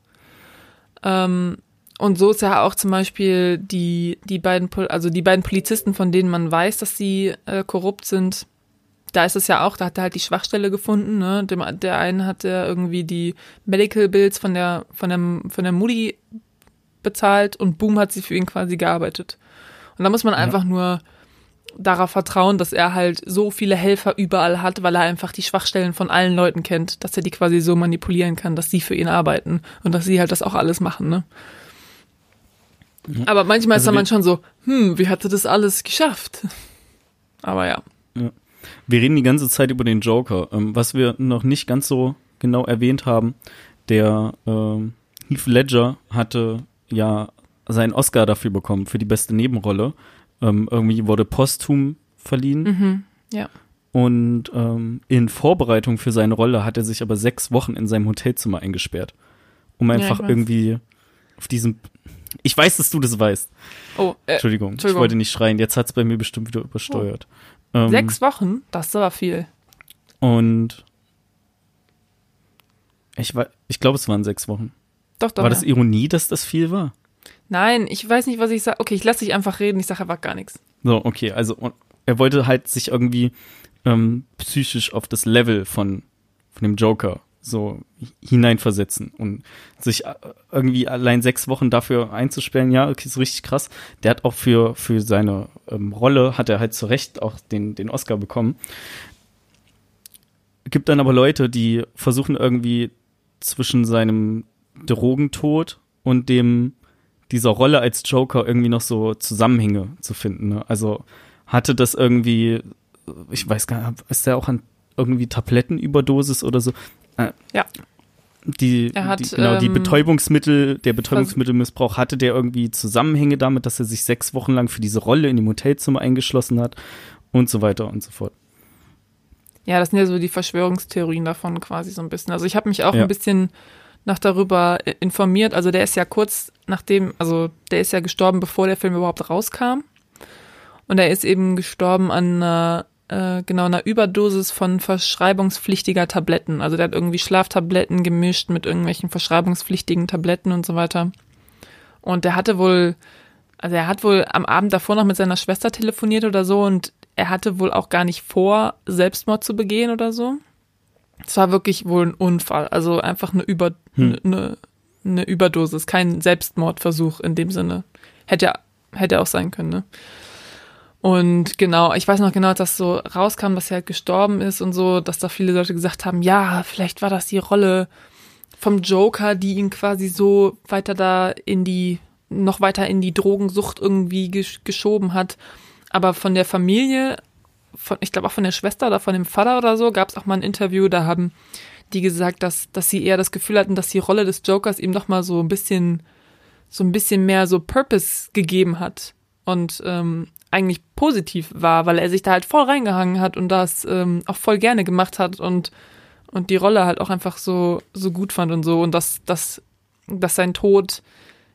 S2: Ähm, und so ist ja auch zum Beispiel die, die beiden, also die beiden Polizisten, von denen man weiß, dass sie äh, korrupt sind. Da ist es ja auch, da hat er halt die Schwachstelle gefunden, ne? Dem, der einen hat er irgendwie die Medical Bills von der, von der, von der Mutti bezahlt und boom hat sie für ihn quasi gearbeitet. Und da muss man einfach nur darauf vertrauen, dass er halt so viele Helfer überall hat, weil er einfach die Schwachstellen von allen Leuten kennt, dass er die quasi so manipulieren kann, dass sie für ihn arbeiten und dass sie halt das auch alles machen, ne? Aber manchmal ist
S1: Also
S2: dann man schon so, hm, wie hat er das alles geschafft? Aber ja.
S1: Wir reden die ganze Zeit über den Joker. Ähm, was wir noch nicht ganz so genau erwähnt haben, der ähm, Heath Ledger hatte ja seinen Oscar dafür bekommen, für die beste Nebenrolle. Ähm, irgendwie wurde posthum verliehen.
S2: Ja.
S1: Und ähm, in Vorbereitung für seine Rolle hat er sich aber sechs Wochen in seinem Hotelzimmer eingesperrt. Um
S2: Ja,
S1: einfach
S2: weiß.
S1: irgendwie auf diesem. Ich weiß, dass du das weißt.
S2: Oh, äh,
S1: Entschuldigung,
S2: Entschuldigung.
S1: ich wollte nicht schreien. Jetzt hat's bei mir bestimmt wieder übersteuert. Ähm,
S2: sechs Wochen? Das ist aber viel.
S1: Und ich, war- ich glaube, es waren sechs Wochen.
S2: Doch, doch.
S1: war das
S2: ja.
S1: Ironie, dass das viel war?
S2: Nein, ich weiß nicht, was ich sage. Okay, ich lasse dich einfach reden. Ich sage einfach gar nichts.
S1: So, okay, also er wollte halt sich irgendwie ähm, psychisch auf das Level von, von dem Joker so hineinversetzen und sich äh, irgendwie allein sechs Wochen dafür einzusperren, ja, okay, ist richtig krass. Der hat auch für, für seine ähm, Rolle, hat er halt zu Recht auch den, den Oscar bekommen. Gibt dann aber Leute, die versuchen irgendwie zwischen seinem Drogentod und dem dieser Rolle als Joker irgendwie noch so Zusammenhänge zu finden. Ne? Also hatte das irgendwie, ich weiß gar nicht, ist der auch an irgendwie Tablettenüberdosis oder so? Äh,
S2: Ja.
S1: Die,
S2: Er hat,
S1: die, genau, die
S2: ähm,
S1: Betäubungsmittel, der Betäubungsmittelmissbrauch, hatte der irgendwie Zusammenhänge damit, dass er sich sechs Wochen lang für diese Rolle in dem Hotelzimmer eingeschlossen hat und so weiter und so fort.
S2: Ja, das sind ja so die Verschwörungstheorien davon quasi so ein bisschen. Also ich habe mich auch
S1: Ja.
S2: ein bisschen nach darüber äh, informiert. Also der ist ja kurz nachdem, also der ist ja gestorben, bevor der Film überhaupt rauskam. Und er ist eben gestorben an einer, äh, genau einer Überdosis von verschreibungspflichtiger Tabletten. Also der hat irgendwie Schlaftabletten gemischt mit irgendwelchen verschreibungspflichtigen Tabletten und so weiter. Und der hatte wohl, also er hat wohl am Abend davor noch mit seiner Schwester telefoniert oder so und er hatte wohl auch gar nicht vor, Selbstmord zu begehen oder so. Es war wirklich wohl ein Unfall, also einfach eine, Über,
S1: Hm.
S2: eine, eine Überdosis, kein Selbstmordversuch in dem Sinne. Hätte ja, hätte auch sein können, ne? Und genau, ich weiß noch genau, als das so rauskam, dass er halt gestorben ist und so, dass da viele Leute gesagt haben, ja, vielleicht war das die Rolle vom Joker, die ihn quasi so weiter da in die, noch weiter in die Drogensucht irgendwie gesch geschoben hat. Aber von der Familie, von, ich glaube auch von der Schwester oder von dem Vater oder so, gab es auch mal ein Interview, da haben die gesagt, dass, dass sie eher das Gefühl hatten, dass die Rolle des Jokers ihm noch mal so ein bisschen, so ein bisschen mehr so Purpose gegeben hat und ähm, eigentlich positiv war, weil er sich da halt voll reingehangen hat und das ähm, auch voll gerne gemacht hat und und die Rolle halt auch einfach so so gut fand und so und dass dass dass sein Tod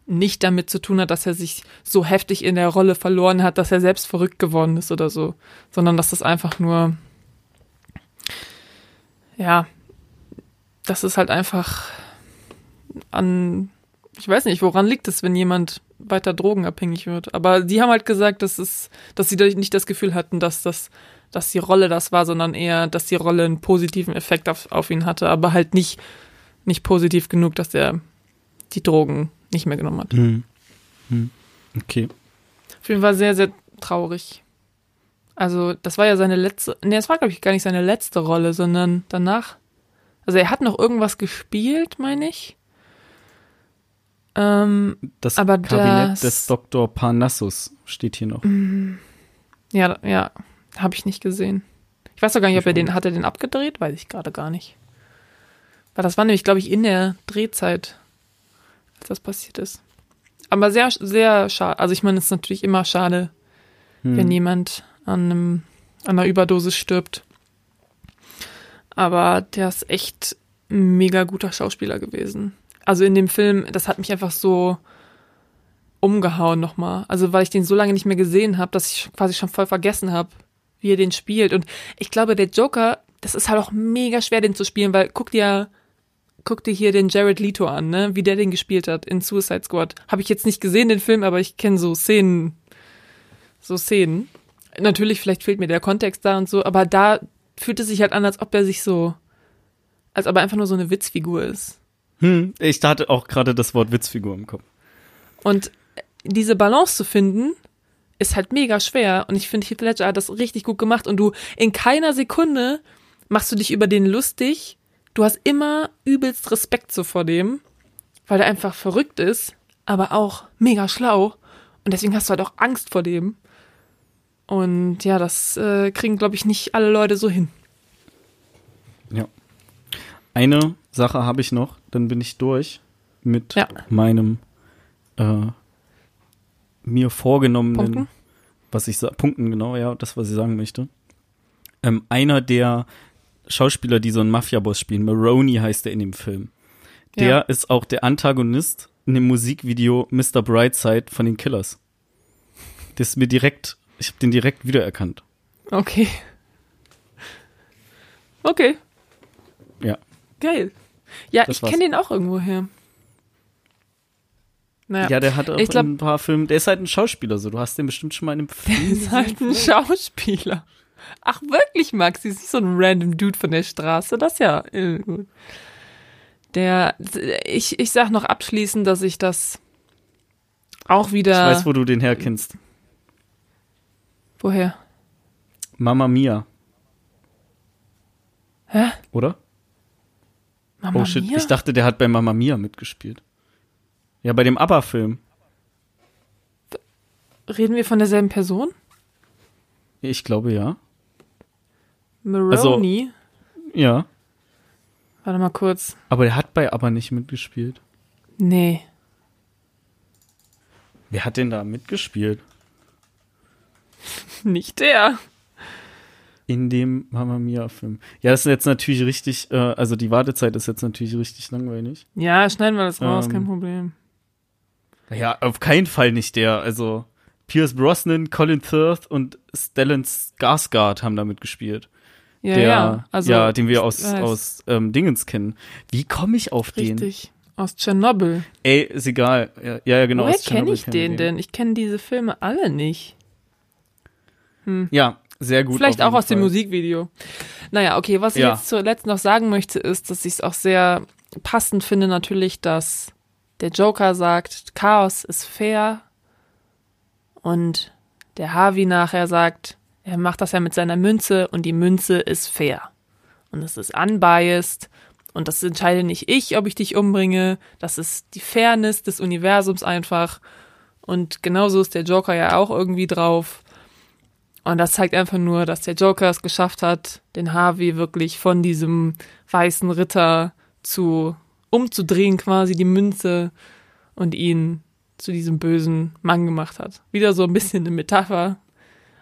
S2: nicht damit zu tun hat, dass er sich so heftig in der Rolle verloren hat, dass er selbst verrückt geworden ist oder so, sondern dass das einfach nur ja, das ist halt einfach an ich weiß nicht, woran liegt es, wenn jemand weiter drogenabhängig wird. Aber die haben halt gesagt, dass es, dass sie nicht das Gefühl hatten, dass das, dass die Rolle das war, sondern eher, dass die Rolle einen positiven Effekt auf, auf ihn hatte, aber halt nicht, nicht positiv genug, dass er die Drogen nicht mehr genommen hat.
S1: Hm. Hm. Okay.
S2: Auf jeden Fall sehr, sehr traurig. Also, das war ja seine letzte, nee, das war, glaube ich, gar nicht seine letzte Rolle, sondern danach, also er hat noch irgendwas gespielt, meine ich. Ähm,
S1: Das
S2: Aber
S1: Kabinett
S2: das-
S1: des Dr. Parnassus steht hier noch.
S2: Ja, ja, habe ich nicht gesehen. Ich weiß doch gar nicht, ob er den, hat er den abgedreht? Weiß ich gerade gar nicht. Weil das war nämlich, glaube ich, in der Drehzeit, als das passiert ist. Aber sehr, sehr schade. Also ich meine, es ist natürlich immer schade,
S1: Hm.
S2: wenn jemand an, einem, an einer Überdosis stirbt. Aber der ist echt ein mega guter Schauspieler gewesen. Also in dem Film, das hat mich einfach so umgehauen nochmal. Also weil ich den so lange nicht mehr gesehen habe, dass ich quasi schon voll vergessen habe, wie er den spielt. Und ich glaube, der Joker, das ist halt auch mega schwer, den zu spielen, weil guck dir, guck dir hier den Jared Leto an, ne, wie der den gespielt hat in Suicide Squad. Habe ich jetzt nicht gesehen, den Film, aber ich kenne so Szenen, so Szenen. Natürlich, vielleicht fehlt mir der Kontext da und so, aber da fühlt es sich halt an, als ob er sich so, als ob er einfach nur so eine Witzfigur ist.
S1: Hm. Ich hatte auch gerade das Wort Witzfigur im Kopf.
S2: Und diese Balance zu finden, ist halt mega schwer. Und ich finde, Heath Ledger hat das richtig gut gemacht. Und du in keiner Sekunde machst du dich über den lustig. Du hast immer übelst Respekt so vor dem, weil er einfach verrückt ist, aber auch mega schlau. Und deswegen hast du halt auch Angst vor dem. Und ja, das äh, kriegen, glaube ich, nicht alle Leute so hin.
S1: Ja. Eine Sache habe ich noch, dann bin ich durch mit
S2: Ja.
S1: meinem äh, mir vorgenommenen,
S2: Punkten?
S1: was ich Punkten genau, ja, das, was ich sagen möchte. ähm, einer der Schauspieler, die so einen Mafia-Boss spielen, Maroney heißt er in dem Film. Der
S2: Ja.
S1: ist auch der Antagonist in dem Musikvideo Mr. Brightside von den Killers. Das ist mir direkt, ich habe den direkt wiedererkannt.
S2: Okay. Okay,
S1: Ja.
S2: geil. Ja,
S1: Das
S2: ich kenne den auch irgendwo her. Naja,
S1: Ja, der hat auch
S2: Ich glaub-
S1: in ein paar Filmen, der ist halt ein Schauspieler, so. Du hast den bestimmt schon mal in einem Film.
S2: ist halt ein Schauspieler. Ach, wirklich, Max? Sie ist nicht so ein random Dude von der Straße. Das ja äh, gut. Der, ich, ich sag noch abschließend, dass ich das auch
S1: Ich
S2: wieder.
S1: weiß, wo du den herkennst.
S2: woher?
S1: Mama Mia,
S2: Hä?
S1: oder?
S2: Mama
S1: oh shit,
S2: Mia?
S1: ich dachte, der hat bei Mama Mia mitgespielt. Ja, bei dem ABBA-Film.
S2: Reden wir von derselben Person?
S1: Ich glaube ja.
S2: Maroney?
S1: Ja.
S2: Warte mal kurz.
S1: Aber der hat bei ABBA nicht mitgespielt.
S2: Nee.
S1: Wer hat denn da mitgespielt?
S2: Nicht der.
S1: In dem Mama Mia-Film. Ja, das ist jetzt natürlich richtig, äh, also die Wartezeit ist jetzt natürlich richtig langweilig.
S2: Ja, schneiden wir das raus,
S1: Ähm,
S2: kein Problem.
S1: Ja, auf keinen Fall nicht der. Also Pierce Brosnan, Colin Firth und Stellan Skarsgård haben da mitgespielt.
S2: Ja,
S1: der,
S2: ja. Also,
S1: ja, den wir aus, aus ähm, Dingens kennen. Wie komme ich auf den?
S2: Richtig. Aus Tschernobyl.
S1: Ey, ist egal. Ja, ja, genau.
S2: Woher kenne ich
S1: wir
S2: den denn? Ich kenne diese Filme alle nicht.
S1: Ja, sehr gut.
S2: Vielleicht auch aus dem
S1: Fall.
S2: Musikvideo. Naja, okay, was ich
S1: Ja.
S2: jetzt zuletzt noch sagen möchte, ist, dass ich es auch sehr passend finde, natürlich, dass der Joker sagt, Chaos ist fair und der Harvey nachher sagt, er macht das ja mit seiner Münze und die Münze ist fair. Und es ist unbiased und das entscheide nicht ich, ob ich dich umbringe. Das ist die Fairness des Universums einfach. Und genauso ist der Joker ja auch irgendwie drauf. Und das zeigt einfach nur, dass der Joker es geschafft hat, den Harvey wirklich von diesem weißen Ritter zu umzudrehen, quasi die Münze und ihn zu diesem bösen Mann gemacht hat. Wieder so ein bisschen eine Metapher.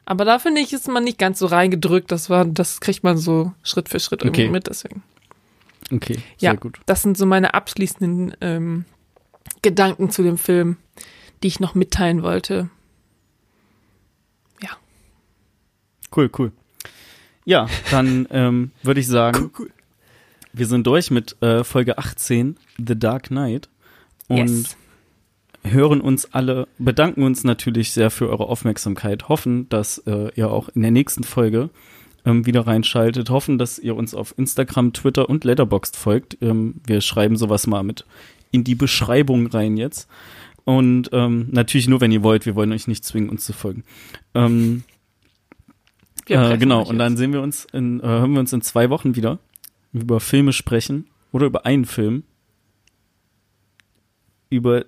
S2: Aber da finde ich, ist man nicht ganz so reingedrückt. Das war, das kriegt man so Schritt für Schritt irgendwie
S1: Okay.
S2: mit, deswegen.
S1: Okay, sehr
S2: Ja,
S1: gut.
S2: das sind so meine abschließenden ähm, Gedanken zu dem Film, die ich noch mitteilen wollte. Ja.
S1: Cool, cool. Ja, dann ähm, würde ich sagen, wir sind durch mit äh, Folge 18, The Dark Knight. Und
S2: yes.
S1: Hören uns alle, bedanken uns natürlich sehr für eure Aufmerksamkeit, hoffen, dass äh, ihr auch in der nächsten Folge ähm, wieder reinschaltet, hoffen, dass ihr uns auf Instagram, Twitter und Letterboxd folgt. Ähm, wir schreiben sowas mal mit in die Beschreibung rein jetzt. Und ähm, natürlich nur, wenn ihr wollt, wir wollen euch nicht zwingen, uns zu folgen. Ähm, äh, genau, und dann sehen wir uns in, äh, hören wir uns in zwei Wochen wieder über Filme sprechen oder über einen Film, über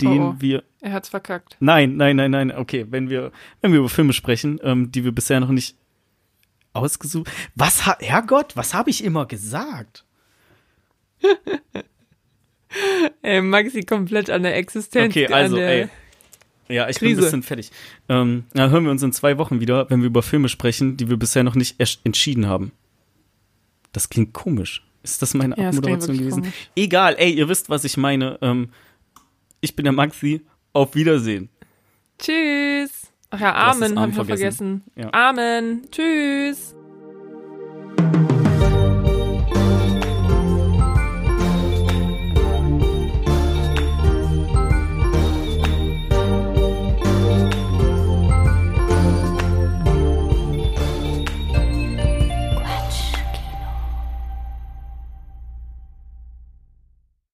S1: den
S2: Oh, oh.
S1: wir
S2: Er hat's verkackt.
S1: Nein, nein, nein, nein. Okay, wenn wir, wenn wir über Filme sprechen, ähm, die wir bisher noch nicht ausgesucht. Was ha Herrgott, was habe ich immer gesagt?
S2: Ey, Maxi komplett an der Existenz.
S1: Okay, also, ey. Ja, ich bin
S2: Krise.
S1: ein bisschen fertig. Ähm, dann hören wir uns in zwei Wochen wieder, wenn wir über Filme sprechen, die wir bisher noch nicht entschieden haben. Das klingt komisch. Ist das meine
S2: Ja,
S1: Abmoderation gewesen?
S2: komisch.
S1: Egal, ey, ihr wisst, was ich meine. Ähm, ich bin der Maxi. Auf Wiedersehen.
S2: Tschüss. Ach ja,
S1: Amen
S2: haben wir
S1: vergessen.
S2: vergessen.
S1: Ja.
S2: Amen. Tschüss.